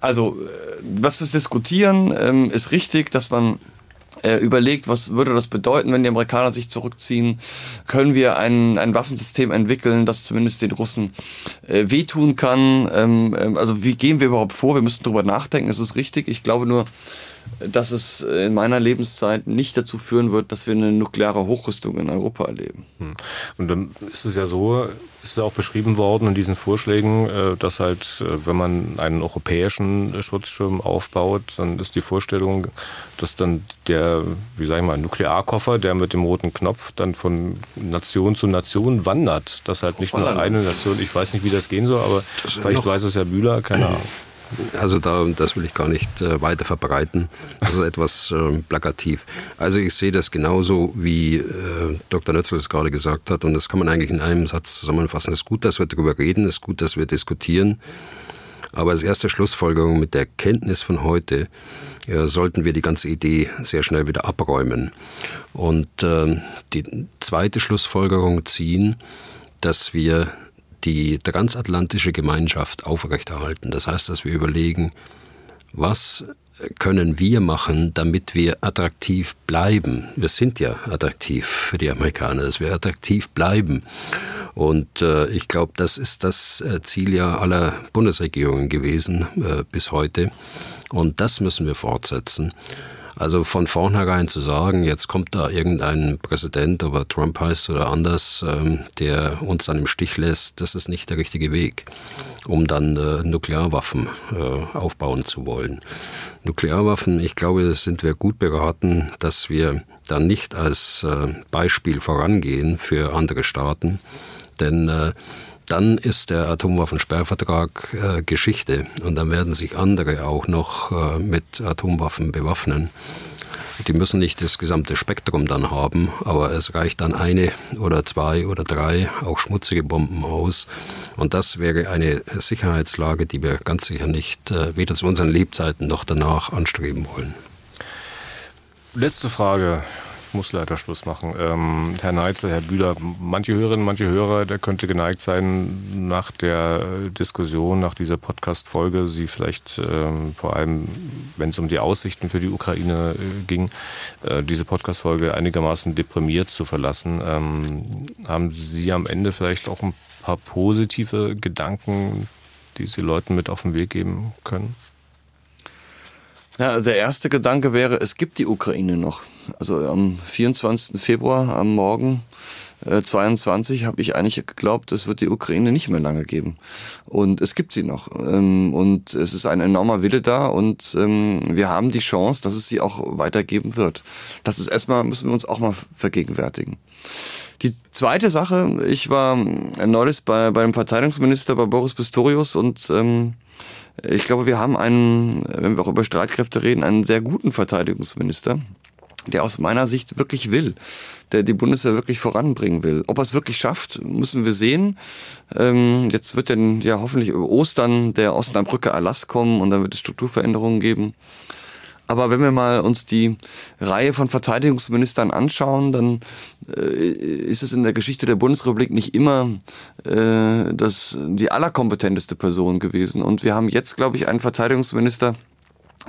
Also, äh, was das Diskutieren ähm, ist richtig, dass man äh, überlegt, was würde das bedeuten, wenn die Amerikaner sich zurückziehen? Können wir ein, ein Waffensystem entwickeln, das zumindest den Russen äh, wehtun kann? Ähm, ähm, also wie gehen wir überhaupt vor? Wir müssen darüber nachdenken, es ist richtig. Ich glaube nur, dass es in meiner Lebenszeit nicht dazu führen wird, dass wir eine nukleare Hochrüstung in Europa erleben. Hm. Und dann ist es ja so, ist ja auch beschrieben worden in diesen Vorschlägen, äh, dass halt, äh, wenn man einen europäischen Schutzschirm aufbaut, dann ist die Vorstellung, dass dann der, wie sage ich mal, Nuklearkoffer, der mit dem roten Knopf dann von Nation zu Nation wandert. Dass halt nicht nur eine Nation, ich weiß nicht, wie das gehen soll, aber vielleicht weiß es ja Bühler, keine Ahnung. Also da, das will ich gar nicht äh, weiter verbreiten. Das ist etwas äh, plakativ. Also ich sehe das genauso, wie äh, Dr. Nötzl es gerade gesagt hat. Und das kann man eigentlich in einem Satz zusammenfassen. Es ist gut, dass wir darüber reden. Es ist gut, dass wir diskutieren. Aber als erste Schlussfolgerung mit der Kenntnis von heute äh, sollten wir die ganze Idee sehr schnell wieder abräumen. Und äh, die zweite Schlussfolgerung ziehen, dass wir die transatlantische Gemeinschaft aufrechterhalten. Das heißt, dass wir überlegen, was können wir machen, damit wir attraktiv bleiben? Wir sind ja attraktiv für die Amerikaner, dass wir attraktiv bleiben. Und äh, ich glaube, das ist das äh, Ziel ja aller Bundesregierungen gewesen äh, bis heute. Und das müssen wir fortsetzen. Also von vornherein zu sagen, jetzt kommt da irgendein Präsident, ob er Trump heißt oder anders, ähm, der uns dann im Stich lässt, das ist nicht der richtige Weg, um dann äh, Nuklearwaffen äh, aufbauen zu wollen. Nuklearwaffen, ich glaube, sind wir gut beraten, dass wir dann nicht als äh, Beispiel vorangehen für andere Staaten, denn dann ist der Atomwaffensperrvertrag äh, Geschichte und dann werden sich andere auch noch äh, mit Atomwaffen bewaffnen. Die müssen nicht das gesamte Spektrum dann haben, aber es reicht dann eine oder zwei oder drei, auch schmutzige Bomben aus. Und das wäre eine Sicherheitslage, die wir ganz sicher nicht äh, weder zu unseren Lebzeiten noch danach anstreben wollen. Letzte Frage muss leider Schluss machen. Ähm, Herr Neitzel, Herr Bühler, manche Hörerinnen, manche Hörer, der könnte geneigt sein, nach der Diskussion, nach dieser Podcast-Folge, Sie vielleicht ähm, vor allem, wenn es um die Aussichten für die Ukraine äh, ging, äh, diese Podcast-Folge einigermaßen deprimiert zu verlassen. Ähm, haben Sie am Ende vielleicht auch ein paar positive Gedanken, die Sie Leuten mit auf den Weg geben können? Ja, der erste Gedanke wäre, es gibt die Ukraine noch. Also am 24. Februar, am Morgen äh, 22, habe ich eigentlich geglaubt, es wird die Ukraine nicht mehr lange geben. Und es gibt sie noch. Ähm, und es ist ein enormer Wille da und ähm, wir haben die Chance, dass es sie auch weitergeben wird. Das ist erstmal, müssen wir uns auch mal vergegenwärtigen. Die zweite Sache, ich war neulich bei, bei dem Verteidigungsminister, bei Boris Pistorius und ähm, ich glaube, wir haben einen, wenn wir auch über Streitkräfte reden, einen sehr guten Verteidigungsminister, der aus meiner Sicht wirklich will, der die Bundeswehr wirklich voranbringen will. Ob er es wirklich schafft, müssen wir sehen. Ähm, jetzt wird dann ja hoffentlich über Ostern der Osnabrücker Erlass kommen und dann wird es Strukturveränderungen geben. Aber wenn wir mal uns die Reihe von Verteidigungsministern anschauen, dann äh, ist es in der Geschichte der Bundesrepublik nicht immer äh, das, die allerkompetenteste Person gewesen. Und wir haben jetzt, glaube ich, einen Verteidigungsminister,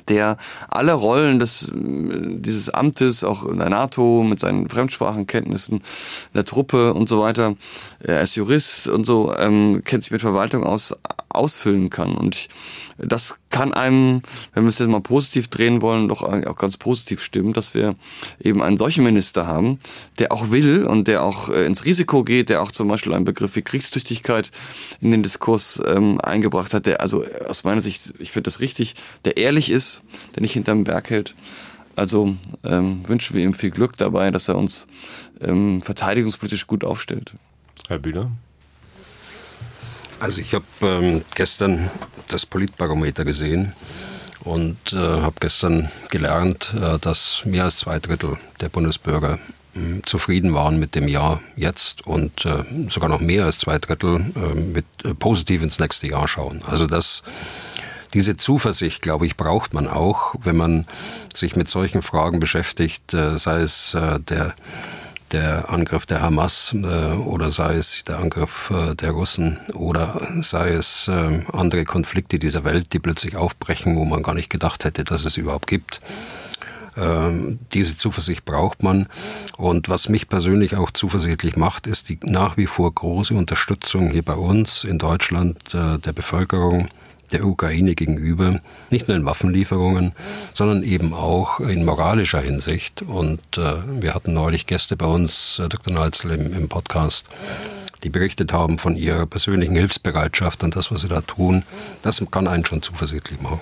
der alle Rollen des, dieses Amtes, auch in der NATO, mit seinen Fremdsprachenkenntnissen, der Truppe und so weiter, er ist Jurist und so, ähm, kennt sich mit Verwaltung aus, ausfüllen kann. Und ich, das kann einem, wenn wir es jetzt mal positiv drehen wollen, doch auch ganz positiv stimmen, dass wir eben einen solchen Minister haben, der auch will und der auch äh, ins Risiko geht, der auch zum Beispiel einen Begriff wie Kriegstüchtigkeit in den Diskurs ähm, eingebracht hat, der also aus meiner Sicht, ich finde das richtig, der ehrlich ist, der nicht hinterm Berg hält. Also ähm, wünschen wir ihm viel Glück dabei, dass er uns ähm, verteidigungspolitisch gut aufstellt. Herr Bühler? Also ich habe ähm, gestern das Politbarometer gesehen und äh, habe gestern gelernt, äh, dass mehr als zwei Drittel der Bundesbürger äh, zufrieden waren mit dem Jahr jetzt und äh, sogar noch mehr als zwei Drittel äh, mit äh, positiv ins nächste Jahr schauen. Also das diese Zuversicht, glaube ich, braucht man auch, wenn man sich mit solchen Fragen beschäftigt, sei es der der Angriff der Hamas äh, oder sei es der Angriff äh, der Russen oder sei es äh, andere Konflikte dieser Welt, die plötzlich aufbrechen, wo man gar nicht gedacht hätte, dass es überhaupt gibt. Ähm, diese Zuversicht braucht man. Und was mich persönlich auch zuversichtlich macht, ist die nach wie vor große Unterstützung hier bei uns in Deutschland der Bevölkerung der Ukraine gegenüber, nicht nur in Waffenlieferungen, sondern eben auch in moralischer Hinsicht. Und äh, wir hatten neulich Gäste bei uns, äh, Dr. Neitzel im, im Podcast, die berichtet haben von ihrer persönlichen Hilfsbereitschaft und das, was sie da tun. Das kann einen schon zuversichtlich machen.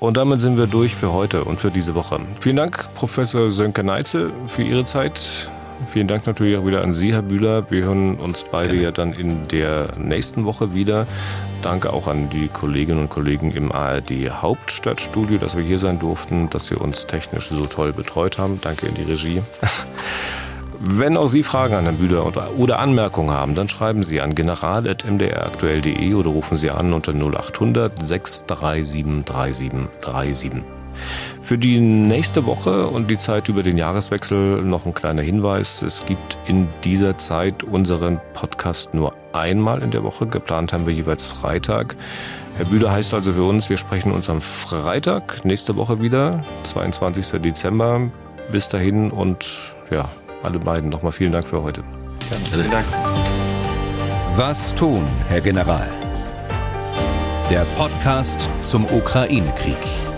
Und damit sind wir durch für heute und für diese Woche. Vielen Dank, Professor Sönke Neitzel, für Ihre Zeit. Vielen Dank natürlich auch wieder an Sie, Herr Bühler. Wir hören uns beide ja dann in der nächsten Woche wieder. Danke auch an die Kolleginnen und Kollegen im ARD Hauptstadtstudio, dass wir hier sein durften, dass Sie uns technisch so toll betreut haben. Danke in die Regie. [laughs] Wenn auch Sie Fragen an Herrn Bühler oder Anmerkungen haben, dann schreiben Sie an general.mdraktuell.de oder rufen Sie an unter 0800 637 3737. Für die nächste Woche und die Zeit über den Jahreswechsel noch ein kleiner Hinweis. Es gibt in dieser Zeit unseren Podcast nur einmal in der Woche. Geplant haben wir jeweils Freitag. Herr Bühler heißt also für uns, wir sprechen uns am Freitag nächste Woche wieder, 22. Dezember. Bis dahin und ja, alle beiden nochmal vielen Dank für heute. Gerne. Vielen Dank. Was tun, Herr General? Der Podcast zum Ukraine-Krieg.